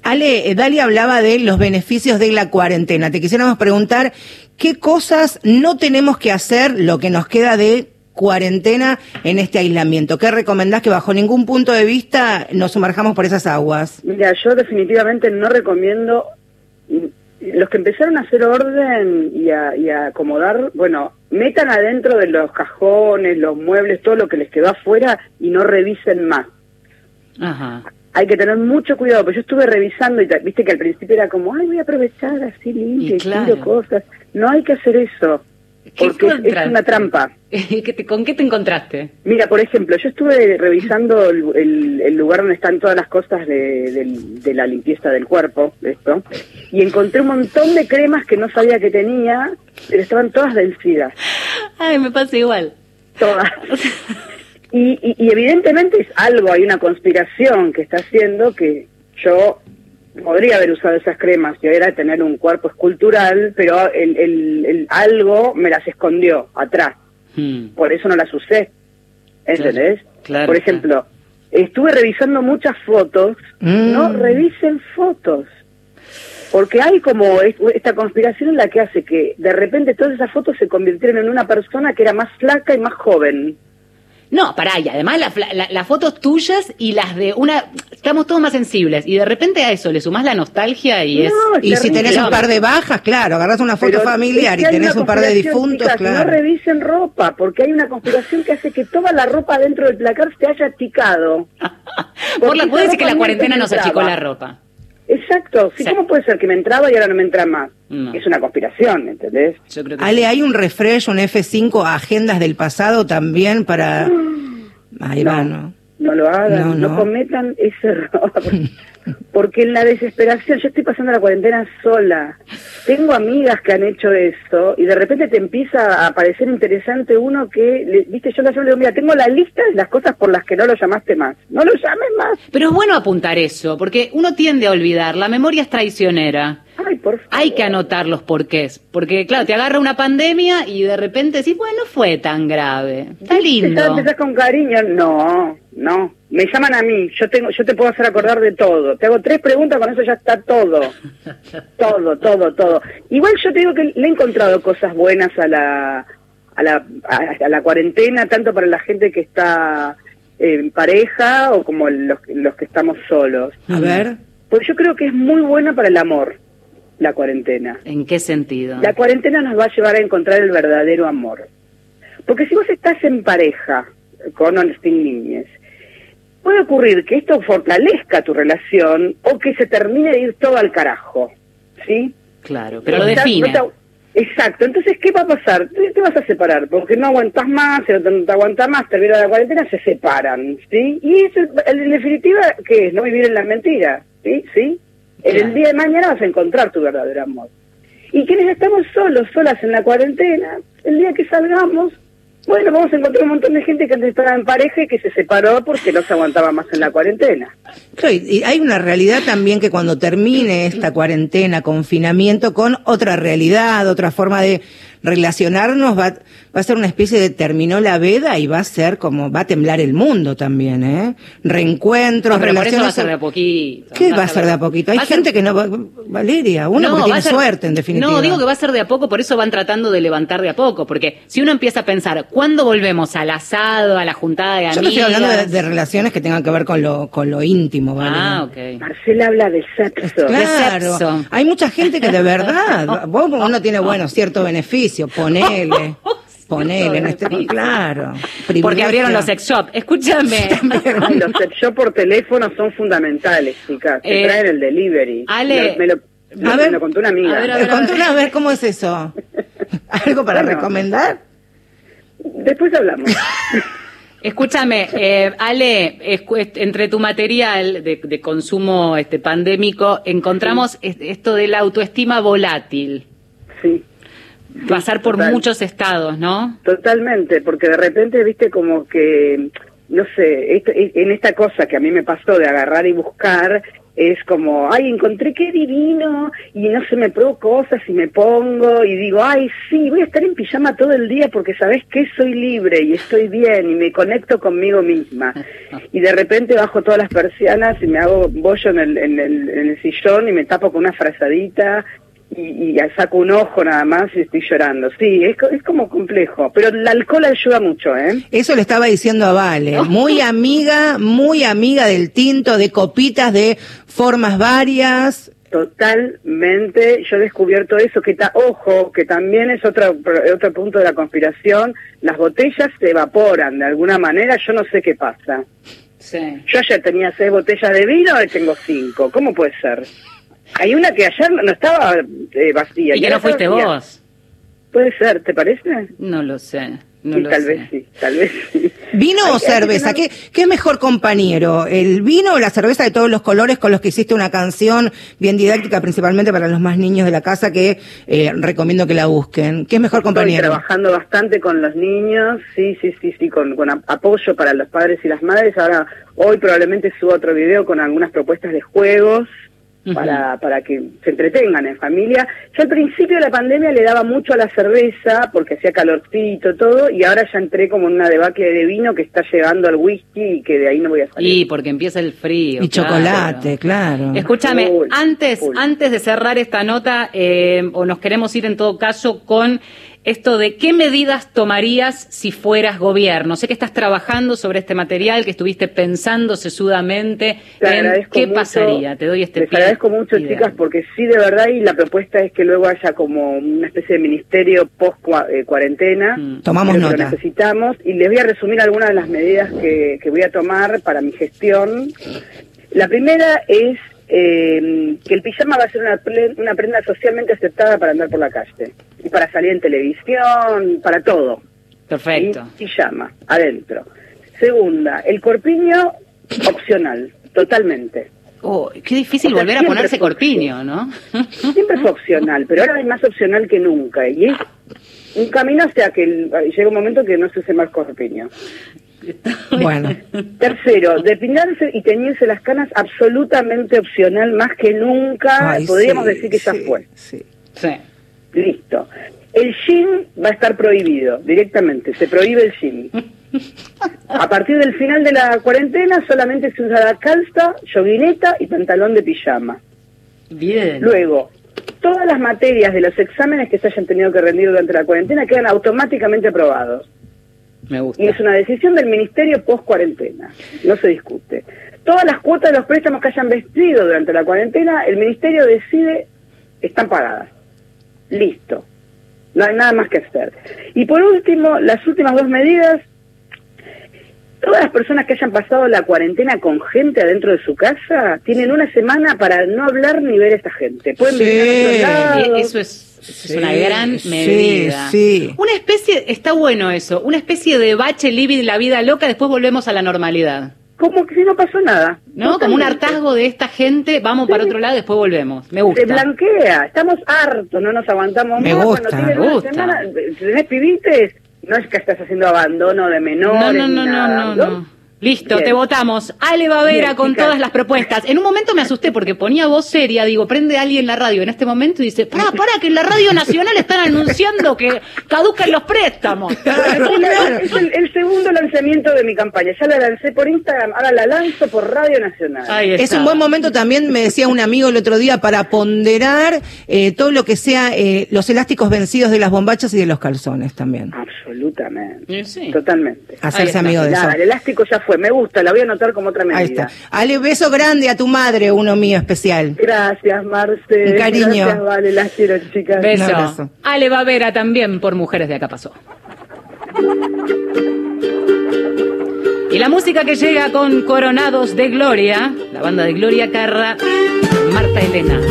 Ale, eh, Dalia hablaba de los beneficios de la cuarentena. Te quisiéramos preguntar qué cosas no tenemos que hacer, lo que nos queda de cuarentena en este aislamiento. ¿Qué recomendás que bajo ningún punto de vista nos sumerjamos por esas aguas? Mira, yo definitivamente no recomiendo. Los que empezaron a hacer orden y a, y a acomodar, bueno, metan adentro de los cajones, los muebles, todo lo que les quedó afuera y no revisen más. Ajá. Hay que tener mucho cuidado, porque yo estuve revisando y viste que al principio era como, ay, voy a aprovechar así limpio, y claro. tiro cosas. No hay que hacer eso, porque es- una trampa. ¿Qué te- ¿Con qué te encontraste? Mira, por ejemplo, yo estuve revisando el, el- el lugar donde están todas las cosas de, del- de la limpieza del cuerpo, de esto, y encontré un montón de cremas que no sabía que tenía, pero estaban todas vencidas. Ay, me pasa igual. Todas. Y, y- y evidentemente es algo, hay una conspiración que está haciendo que yo podría haber usado esas cremas, que era tener un cuerpo escultural, pero el, el- el algo me las escondió atrás. Por eso no las usé. ¿Entendés? claro, Por ejemplo, estuve revisando muchas fotos. No revisen fotos. Porque hay como es- esta conspiración en la que hace que de repente todas esas fotos se convirtieron en una persona que era más flaca y más joven. No, pará, y además la fla- la- las fotos tuyas y las de una... Estamos todos más sensibles y de repente a eso le sumás la nostalgia y es... Y si tenés un par de bajas, claro, agarrás una foto Pero familiar es y que tenés un par de difuntos, chicas, claro. No revisen ropa, porque hay una conspiración que hace que toda la ropa dentro del placar se haya achicado. Por la, esa decir que la cuarentena nos achicó la ropa. Exacto. Sí, ¿Cómo puede ser que me entraba y ahora no me entra más? Es una conspiración, ¿entendés? Ale, hay un refresh, un F5 a agendas del pasado también para... Ahí va, ¿no? No lo hagan, No, no, no. cometan ese error. Porque en la desesperación, yo estoy pasando la cuarentena sola. Tengo amigas que han hecho esto y de repente te empieza a parecer interesante uno que, le- viste, yo la llamo y le digo, mira, tengo la lista de las cosas por las que no lo llamaste más. No lo llames más. Pero es bueno apuntar eso, porque uno tiende a olvidar, la memoria es traicionera. Ay, por favor. Hay que anotar los porqués, porque claro, te agarra una pandemia y de repente decís, bueno, no fue tan grave. Está lindo. empezás con cariño. No, no. Me llaman a mí. Yo tengo, yo te puedo hacer acordar de todo. Te hago tres preguntas, con eso ya está todo. todo, todo, todo. Igual yo te digo que le he encontrado cosas buenas a la, a la, a, a la cuarentena, tanto para la gente que está en pareja o como los, los que estamos solos. A ver. Pues yo creo que es muy buena para el amor, la cuarentena. ¿En qué sentido? La cuarentena nos va a llevar a encontrar el verdadero amor. Porque si vos estás en pareja con Ornstein Niñez, puede ocurrir que esto fortalezca tu relación o que se termine de ir todo al carajo. ¿Sí? Claro, pero lo define. no te- Exacto, entonces, ¿qué va a pasar? Te, te vas a separar, porque no aguantas más, no te, no te aguantas más, termina la cuarentena, se separan, ¿sí? Y eso, en definitiva, ¿qué es? No vivir en la mentira, ¿sí? ¿Sí? En el día de mañana vas a encontrar tu verdadero amor. Y quienes estamos solos, solas en la cuarentena, el día que salgamos, bueno, vamos a encontrar un montón de gente que antes estaba en pareja y que se separó porque no se aguantaba más en la cuarentena. Y hay una realidad también que cuando termine esta cuarentena, confinamiento, con otra realidad, otra forma de relacionarnos, va, va a ser una especie de terminó la veda y va a ser como, va a temblar el mundo también, ¿eh? Reencuentros, No, pero por eso va a relaciones. ser de a poquito. ¿Qué va a ser de a poquito? Hay ser- gente que no va, Valeria, uno No, porque va a tiene ser- suerte en definitiva. No, digo que va a ser de a poco, por eso van tratando de levantar de a poco, porque si uno empieza a pensar, ¿cuándo volvemos al asado, a la juntada de Yo amigas? no estoy hablando de, de relaciones que tengan que ver con lo, con lo íntimo, ¿vale? Ah, ok. Marcela habla de sexo. Claro, sexo. hay mucha gente que de verdad, vos uno tiene, bueno, cierto beneficio, ponele, ponele, en este, claro. Porque abrieron los sex shop. Escúchame. Ay, los sex shop por teléfono son fundamentales, chicas. Te Eh, traen el delivery. Ale, Me lo, me a lo- ver, me lo contó una amiga. a ver, a ver, a contá ver. una vez cómo es eso. ¿Algo para Bueno. recomendar? Después hablamos. Escúchame, eh, Ale, entre tu material de, de consumo este pandémico encontramos es- esto de la autoestima volátil. Sí. Pasar por total. muchos estados, ¿no? Totalmente, porque de repente, viste, como que, no sé, esto- en esta cosa que a mí me pasó de agarrar y buscar, es como, ay, encontré qué divino, y no se me pruebo cosas y me pongo, y digo, ay, sí, voy a estar en pijama todo el día porque sabes que soy libre y estoy bien y me conecto conmigo misma. Y de repente bajo todas las persianas y me hago bollo en el, en el, en el sillón y me tapo con una frazadita y, y saco un ojo nada más y estoy llorando. Sí, es, co- es como complejo, pero el alcohol ayuda mucho, ¿eh? Eso le estaba diciendo a Vale, muy amiga, muy amiga del tinto, de copitas, de formas varias. Totalmente, yo he descubierto eso, que ta, ojo, que también es otro, otro punto de la conspiración, las botellas se evaporan de alguna manera, yo no sé qué pasa. Sí. Yo ayer tenía seis botellas de vino, hoy tengo cinco, ¿cómo puede ser? Hay una que ayer no estaba eh, vacía. Y que no fuiste vacía. vos. Puede ser, ¿te parece? No lo sé. No Sí, lo tal sé. vez sí, tal vez sí. ¿Vino Hay- o hay cerveza? ¿Qué, ¿Qué es mejor compañero? ¿El vino o la cerveza de todos los colores con los que hiciste una canción bien didáctica, principalmente para los más niños de la casa, que eh, recomiendo que la busquen? ¿Qué es mejor Estoy compañero? trabajando bastante con los niños, sí, sí, sí, sí, con, con apoyo para los padres y las madres. Ahora, hoy probablemente subo otro video con algunas propuestas de juegos para, para que se entretengan en familia. Yo al principio de la pandemia le daba mucho a la cerveza porque hacía calorcito, todo, y ahora ya entré como en una debacle de vino que está llegando al whisky y que de ahí no voy a salir. Y porque empieza el frío. Y claro. chocolate, claro. Escúchame, antes, antes de cerrar esta nota, eh, o nos queremos ir en todo caso con esto de qué medidas tomarías si fueras gobierno. Sé que estás trabajando sobre este material, que estuviste pensando sesudamente Te en agradezco qué mucho. pasaría. Te doy este Les pie agradezco mucho, ideal. chicas, porque sí, de verdad, y la propuesta es que luego haya como una especie de ministerio post-cuarentena. Mm. Tomamos nota. Lo necesitamos. Y les voy a resumir algunas de las medidas que, que voy a tomar para mi gestión. La primera es eh, que el pijama va a ser una, una prenda socialmente aceptada para andar por la calle. Y para salir en televisión, para todo. Perfecto. Y pijama, adentro. Segunda, el corpiño opcional, totalmente. Oh, qué difícil O sea, volver a ponerse corpiño, ¿no? Siempre fue opcional, pero ahora es más opcional que nunca. Y es un camino hacia que el- llega un momento que no se use más corpiño. Bueno, Tercero, depinarse y teñirse las canas absolutamente opcional, más que nunca. Ay, Podríamos sí, decir que ya sí, fue. sí. Sí. Listo. El jean va a estar prohibido directamente, se prohíbe el jean. A partir del final de la cuarentena solamente se usará calza, yoguineta y pantalón de pijama. Bien. Luego, todas las materias de los exámenes que se hayan tenido que rendir durante la cuarentena quedan automáticamente aprobados. Me gusta. Y es una decisión del Ministerio post cuarentena, no se discute. Todas las cuotas de los préstamos que hayan vestido durante la cuarentena, el Ministerio decide, están pagadas. Listo. No hay nada más que hacer. Y por último, las últimas dos medidas, Todas las personas que hayan pasado la cuarentena con gente adentro de su casa tienen una semana para no hablar ni ver a esta gente. Pueden vivir en Eso es, una gran sí, medida. sí. Una especie, está bueno eso, una especie de bache livid la vida loca, después volvemos a la normalidad. Como que si no pasó nada. ¿No? Como un hartazgo de esta gente, vamos para otro lado, después volvemos. Me gusta. Se blanquea, estamos hartos, no nos aguantamos Me más. gusta, Cuando me gusta. semana, tenés pibites, no es que estás haciendo abandono de menores. No, no, ni no, no, no. Listo, Bien. te votamos. Ale Bavera Bien, con chicas. todas las propuestas. En un momento me asusté porque ponía voz seria, digo, prende alguien la radio en este momento y dice, pará, pará, que en la radio nacional están anunciando que caducan los préstamos. Es, la- es el, el segundo lanzamiento de mi campaña. Ya la lancé por Instagram, ahora la lanzo por Radio Nacional. Es un buen momento también, me decía un amigo el otro día, para ponderar eh, todo lo que sea eh, los elásticos vencidos de las bombachas y de los calzones también. Absolutamente. Sí. Totalmente. Hacerse amigo de Nada, eso. el elástico ya fue, me gusta, la voy a anotar como otra medida. Ahí está. Ale, beso grande a tu madre, uno mío especial. Gracias, Marce. Un cariño. Gracias, Vale, las quiero, chicas. Beso. Ale Bavera también por Mujeres de Acá Pasó. Y la música que llega con Coronados de Gloria, la banda de Gloria Carra, Marta Elena.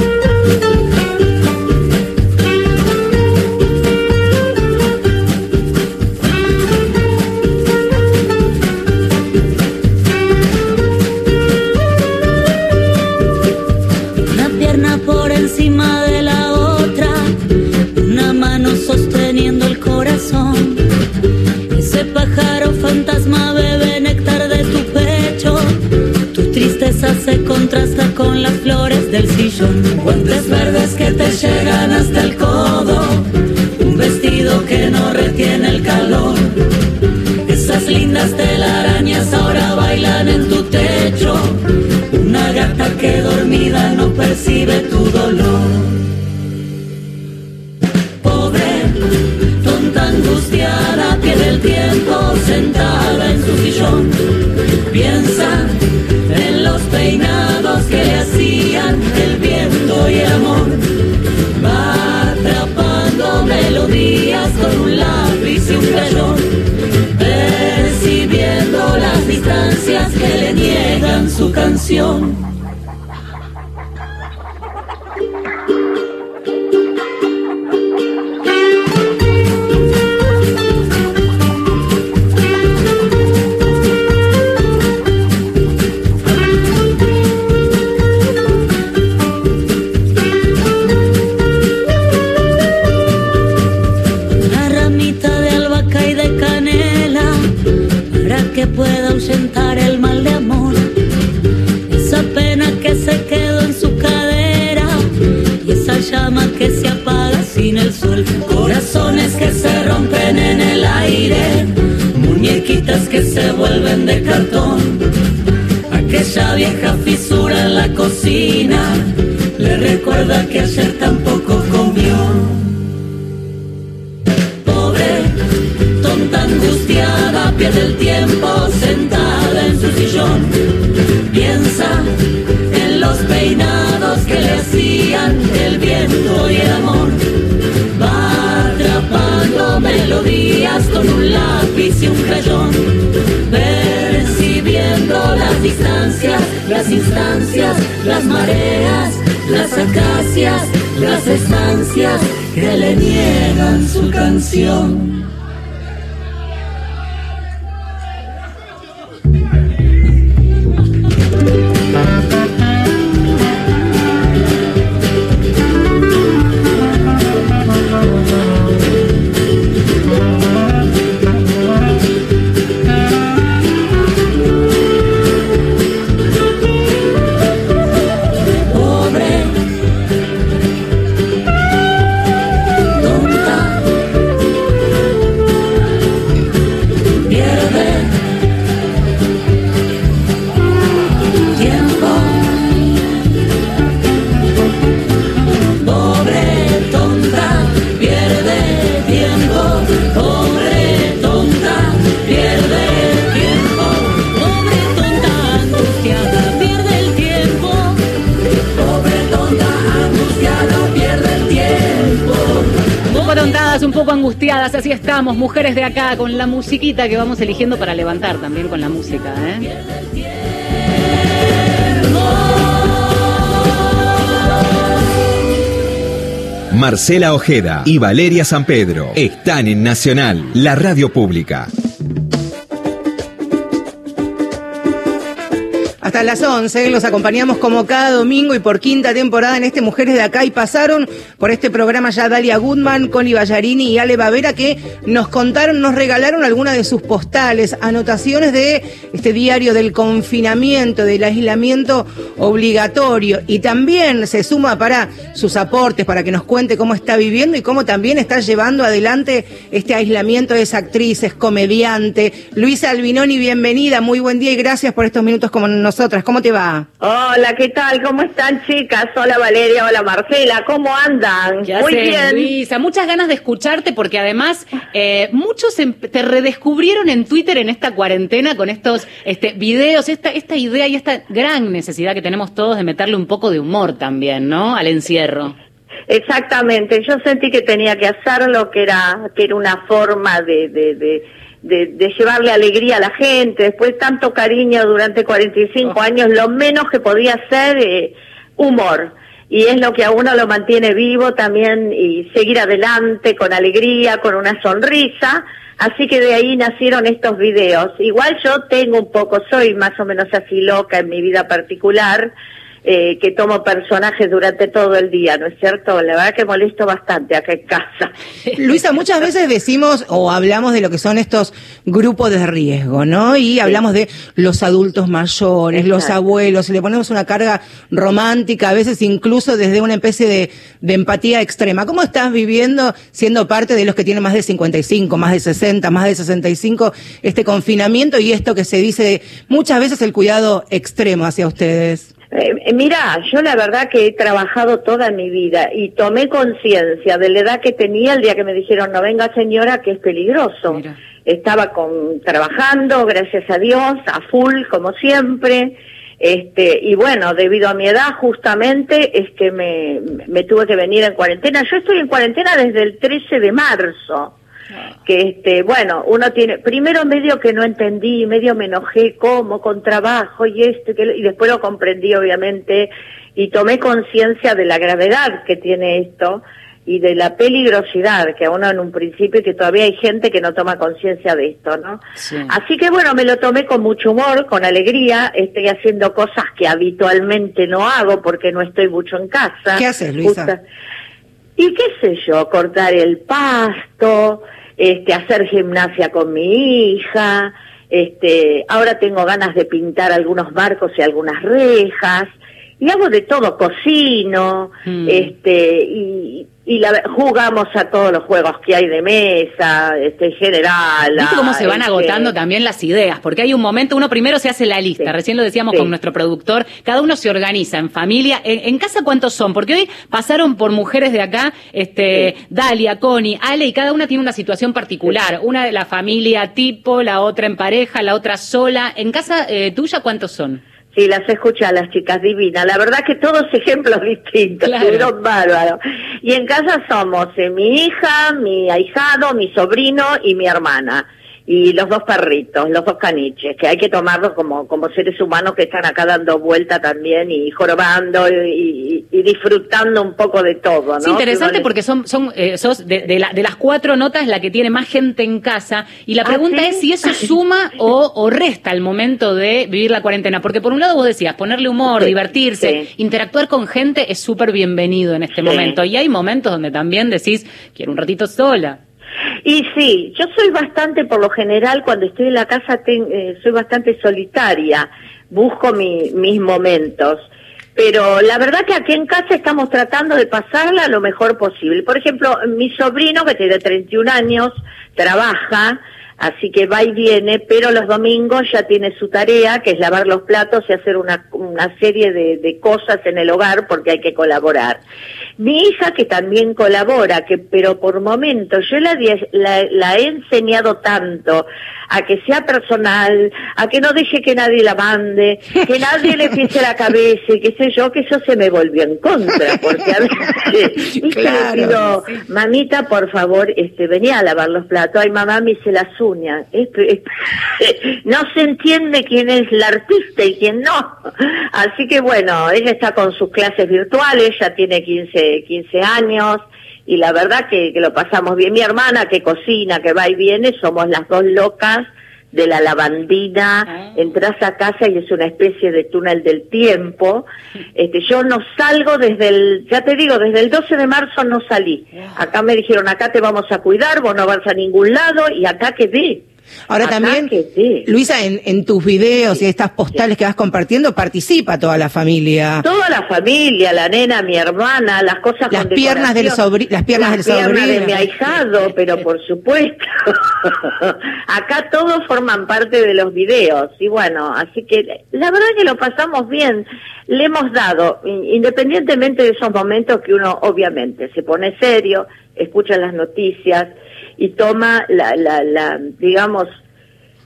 Tristeza se contrasta con las flores del sillón. Guantes verdes que te llegan hasta el codo. Un vestido que no retiene el calor. Esas lindas telarañas ahora bailan en tu techo. Una gata que dormida no percibe tu dolor. Pobre, tonta angustiada, a pie del tiempo, sentada en su sillón. Estamos, mujeres de acá, con la musiquita que vamos eligiendo para levantar también con la música. ¿eh? Marcela Ojeda y Valeria San Pedro están en Nacional, la radio pública. Hasta las 11 los acompañamos como cada domingo y por quinta temporada en este Mujeres de Acá y pasaron por este programa ya Dalia Goodman, Connie Ballarini y Ale Bavera que nos contaron, nos regalaron algunas de sus postales, anotaciones de este diario del confinamiento, del aislamiento obligatorio y también se suma para sus aportes, para que nos cuente cómo está viviendo y cómo también está llevando adelante este aislamiento de esa actriz, es comediante. Luisa Albinoni, bienvenida, muy buen día y gracias por estos minutos nos nosotras. ¿Cómo te va? Hola, ¿qué tal? ¿Cómo están, chicas? Hola, Valeria. Hola, Marcela. ¿Cómo andan? Muy bien. Luisa, muchas ganas de escucharte porque además eh, muchos em, te redescubrieron en Twitter en esta cuarentena con estos este, videos, esta, esta idea y esta gran necesidad que tenemos todos de meterle un poco de humor también, ¿no? Al encierro. Exactamente. Yo sentí que tenía que hacerlo, que era, que era una forma de, de de, llevarle alegría a la gente, después de tanto cariño durante 45 años, lo menos que podía ser eh, humor. Y es lo que a uno lo mantiene vivo también y seguir adelante con alegría, con una sonrisa. Así que de ahí nacieron estos videos. Igual yo tengo un poco, soy más o menos así loca en mi vida particular, eh, que tomo personajes durante todo el día, ¿no es cierto? La verdad que molesto bastante acá en casa. Luisa, muchas veces decimos o hablamos de lo que son estos grupos de riesgo, ¿no? Y hablamos de los adultos mayores, los abuelos, le ponemos una carga romántica, a veces incluso desde una especie de, de empatía extrema. ¿Cómo estás viviendo siendo parte de los que tienen más de 55, más de 60, más de 65, este confinamiento y esto que se dice muchas veces el cuidado extremo hacia ustedes? Eh, mira, yo la verdad que he trabajado toda mi vida y tomé conciencia de la edad que tenía el día que me dijeron no venga señora que es peligroso. Estaba con, trabajando, gracias a Dios, a full como siempre. Este, y bueno, debido a mi edad justamente es que me, me tuve que venir en cuarentena. Yo estoy en cuarentena desde el 13 de marzo que este bueno uno tiene primero medio que no entendí medio me enojé cómo con trabajo y esto y después lo comprendí obviamente y tomé conciencia de la gravedad que tiene esto y de la peligrosidad que a uno en un principio y que todavía hay gente que no toma conciencia de esto, ¿no? Así que bueno, me lo tomé con mucho humor, con alegría, estoy haciendo cosas que habitualmente no hago porque no estoy mucho en casa. ¿Qué haces, Luisa? Y qué sé yo, cortar el pasto, este, hacer gimnasia con mi hija, este, ahora tengo ganas de pintar algunos barcos y algunas rejas, y hago de todo, cocino, mm. este, y, y la, jugamos a todos los juegos que hay de mesa, este, en general. ¿Viste cómo se van este agotando también las ideas? Porque hay un momento, uno primero se hace la lista, recién lo decíamos con nuestro productor, cada uno se organiza en familia. En, casa cuántos son? Porque hoy pasaron por mujeres de acá, este, Dalia, Connie, Ale, y cada una tiene una situación particular. Una de la familia tipo, la otra en pareja, la otra sola. En casa eh, tuya, ¿cuántos son? Sí, las escuché a las chicas divinas. La verdad que todos ejemplos distintos, claro. bárbaros. Y en casa somos eh, mi hija, mi ahijado, mi sobrino y mi hermana y los dos perritos, los dos caniches, que hay que tomarlos como, como seres humanos que están acá dando vuelta también y jorobando y, disfrutando un poco de todo, ¿no? Es interesante porque son, son eh, sos de, de, las cuatro notas la que tiene más gente en casa y la ah, pregunta es si eso suma o, o, resta al momento de vivir la cuarentena, porque por un lado vos decías, ponerle humor, divertirse, interactuar con gente es súper bienvenido en este momento y hay momentos donde también decís, quiero un ratito sola. Y sí, yo soy bastante, por lo general, cuando estoy en la casa, eh, soy bastante solitaria, busco mis momentos. Pero la verdad que aquí en casa estamos tratando de pasarla lo mejor posible. Por ejemplo, mi sobrino, que tiene 31 años, trabaja, Así que va y viene, pero los domingos ya tiene su tarea, que es lavar los platos y hacer una, una serie de, de cosas en el hogar porque hay que colaborar. Mi hija que también colabora, que pero por momentos yo la, la, la he enseñado tanto a que sea personal, a que no deje que nadie la mande, que nadie le pise la cabeza y qué sé yo, que eso se me volvió en contra, porque a veces. Claro. le pido, mamita, por favor, este, venía a lavar los platos, ay mamá me hice las uñas, Es- es- no se entiende quién es la artista y quién no, así que bueno, ella está con sus clases virtuales, ya tiene 15, 15 años, y la verdad que, que lo pasamos bien. Mi hermana que cocina, que va y viene, somos las dos locas de la lavandina, entras a casa y es una especie de túnel del tiempo. Este, yo no salgo desde el, ya te digo, desde el 12 de marzo no salí. Acá me dijeron, acá te vamos a cuidar, vos no vas a ningún lado y acá quedé. Ahora también. Luisa, en, en tus videos y estas postales que vas compartiendo, participa toda la familia. Toda la familia, la nena, mi hermana, las cosas Las con piernas del sobri- las piernas del piernas sobrino. de mi ahijado, pero por supuesto. Acá todos forman parte de los videos y bueno, así que la verdad que lo pasamos bien. Le hemos dado, in- independientemente de esos momentos que uno obviamente se pone serio, escucha las noticias y toma la, la, la digamos,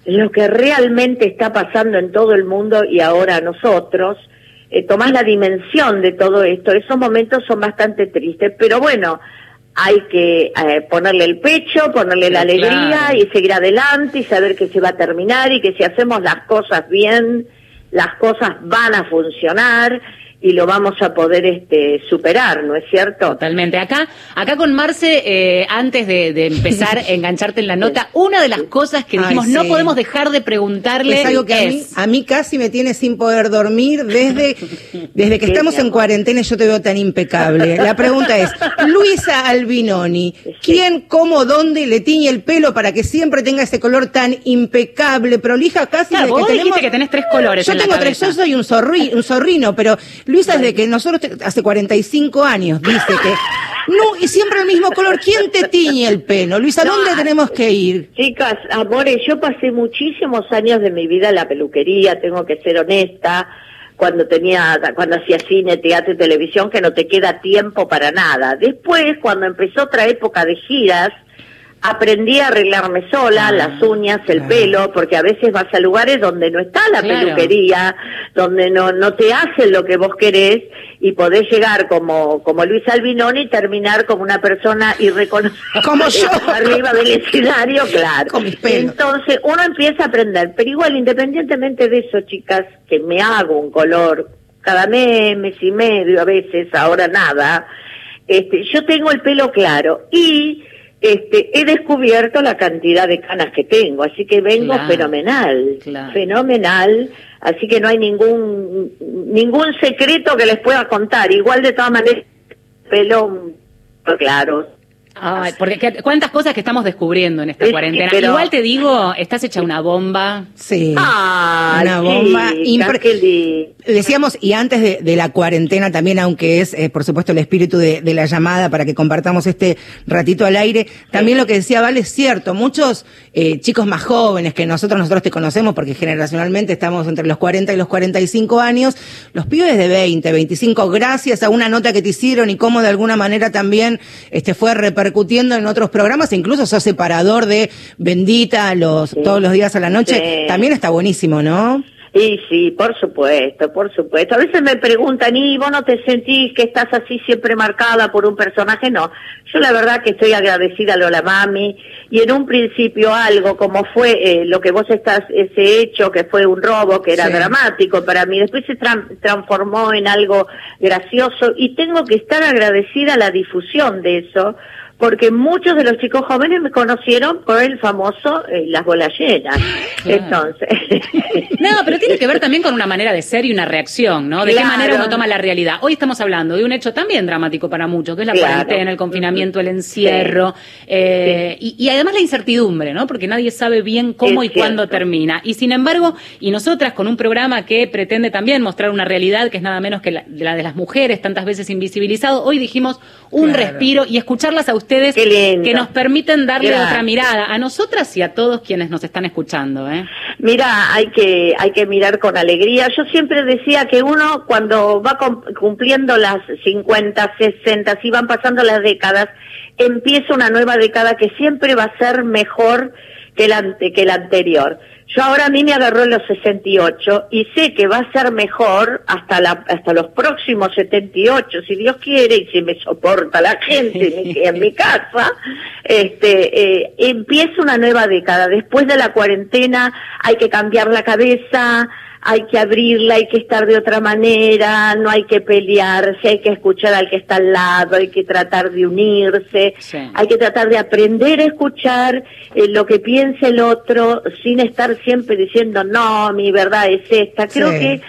lo que realmente está pasando en todo el mundo y ahora nosotros, eh, tomás la dimensión de todo esto. Esos momentos son bastante tristes, pero bueno, hay que eh, ponerle el pecho, ponerle la alegría claro. y seguir adelante y saber que se va a terminar y que si hacemos las cosas bien, las cosas van a funcionar y lo vamos a poder este superar, ¿no es cierto? Totalmente. Acá, acá con Marce, eh, antes de, de empezar a engancharte en la nota, una de las cosas que Ay, dijimos no sí. podemos dejar de preguntarle Es algo que a mí, a mí casi me tiene sin poder dormir desde, desde que estamos en cuarentena y yo te veo tan impecable. La pregunta es, Luisa Albinoni, ¿quién, cómo, dónde le tiñe el pelo para que siempre tenga ese color tan impecable, prolija casi Claro, de vos que dijiste tenemos... que tenés tres colores Yo en la tengo tres, yo soy un, zorri, un zorrino, pero Luisa desde que nosotros te- hace 45 años dice que no, y siempre el mismo color. ¿Quién te tiñe el pelo? Luisa, ¿dónde tenemos que ir? Chicas, amores, yo pasé muchísimos años de mi vida en la peluquería, tengo que ser honesta, cuando tenía, cuando hacía cine, teatro y televisión, que no te queda tiempo para nada. Después, cuando empezó otra época de giras, aprendí a arreglarme sola, las uñas, el pelo, porque a veces vas a lugares donde no está la Claro. peluquería, donde no, no te hacen lo que vos querés y podés llegar como, como Luis Albinoni y terminar como una persona irreconocible. Como yo. Arriba del escenario, claro. Con mis pelos. Entonces uno empieza a aprender, pero igual independientemente de eso, chicas, que me hago un color cada mes, mes y medio a veces, ahora nada, este, yo tengo el pelo claro y este, he descubierto la cantidad de canas que tengo, así que vengo Claro, fenomenal, claro. fenomenal, así que no hay ningún ningún secreto que les pueda contar. Igual de todas maneras, pelo claro. Ay, porque qué- cuántas cosas que estamos descubriendo en esta Es que, cuarentena. pero- Igual te digo, estás hecha una bomba. Sí. Ay, Una bomba impre-. Decíamos, y antes de, de la cuarentena también, aunque es, eh, por supuesto, el espíritu de, de la llamada para que compartamos este ratito al aire, también lo que decía Vale es cierto. Muchos eh, chicos más jóvenes que nosotros, nosotros te conocemos porque generacionalmente estamos entre los 40 y los 45 años, los pibes de 20, 25, gracias a una nota que te hicieron y cómo de alguna manera también este fue repercutiendo en otros programas, incluso sos separador de Bendita los, todos los días a la noche, Sí. también está buenísimo, ¿no? Y sí, por supuesto, por supuesto. A veces me preguntan, ¿y vos no te sentís que estás así siempre marcada por un personaje? No, yo la verdad que estoy agradecida a Lola Mami y en un principio algo como fue eh, lo que vos estás, ese hecho que fue un robo, que era Sí. dramático para mí, después se tran- transformó en algo gracioso y tengo que estar agradecida a la difusión de eso porque muchos de los chicos jóvenes me conocieron por el famoso eh, Las Bolas Llenas. Entonces... No, pero tiene que ver también con una manera de ser y una reacción, ¿no? De qué manera uno toma la realidad. Hoy estamos hablando de un hecho también dramático para muchos, que es la Claro. cuarentena, el confinamiento, el encierro, eh, y, y además la incertidumbre, ¿no? Porque nadie sabe bien cómo Es y cuándo termina. Y sin embargo, y nosotras con un programa que pretende también mostrar una realidad que es nada menos que la, la de las mujeres, tantas veces invisibilizado, hoy dijimos un respiro y escucharlas a ustedes Lindo. que nos permiten darle otra mirada a nosotras y a todos quienes nos están escuchando, ¿eh? Mira, hay que hay que mirar con alegría. Yo siempre decía que uno cuando va cum- cumpliendo las 50, 60, si van pasando las décadas, empieza una nueva década que siempre va a ser mejor que la que la anterior. Yo ahora a mí me agarró en los 68 y sé que va a ser mejor hasta la hasta los próximos 78, si Dios quiere y si me soporta la gente en mi casa, este eh, empieza una nueva década. Después de la cuarentena hay que cambiar la cabeza, hay que abrirla, hay que estar de otra manera, no hay que pelearse, hay que escuchar al que está al lado, hay que tratar de unirse, hay que tratar de aprender a escuchar eh, lo que piensa el otro sin estar siempre diciendo, no, mi verdad es esta. Creo Sí. que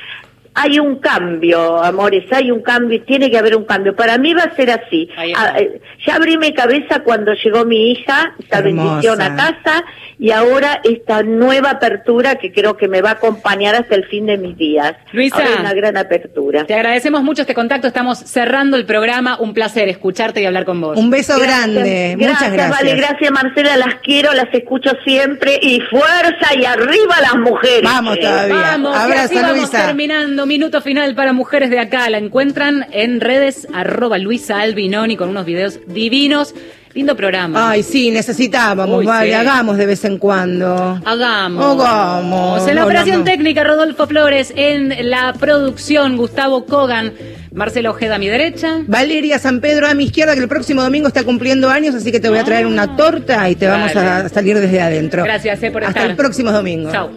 hay un cambio, amores, hay un cambio, tiene que haber un cambio. Para mí va a ser así. Ah, eh, ya abrí mi cabeza cuando llegó mi hija, esta Hermosa. bendición a casa, y ahora esta nueva apertura que creo que me va a acompañar hasta el fin de mis días. Luisa. Ahora hay una gran apertura. Te agradecemos mucho este contacto, estamos cerrando el programa, un placer escucharte y hablar con vos. Un beso Gracias, grande. Muchas gracias. Vale, gracias Marcela, las quiero, las escucho siempre y fuerza y arriba las mujeres. Vamos todavía. Vamos, y Abrazo, así vamos Luisa. terminando. Minuto final para mujeres de acá. La encuentran en redes arroba Luisa Albinoni con unos videos divinos. Lindo programa. Ay, sí, necesitábamos, Uy, vale, sí. hagamos de vez en cuando. Hagamos. Hagamos. En la no, operación no. técnica, Rodolfo Flores. En la producción, Gustavo Kogan. Marcelo Ojeda a mi derecha. Valeria San Pedro a mi izquierda, que el próximo domingo está cumpliendo años, así que te voy a traer una torta y te vamos a salir desde adentro. Gracias eh, por Hasta estar. el próximo domingo. Chao.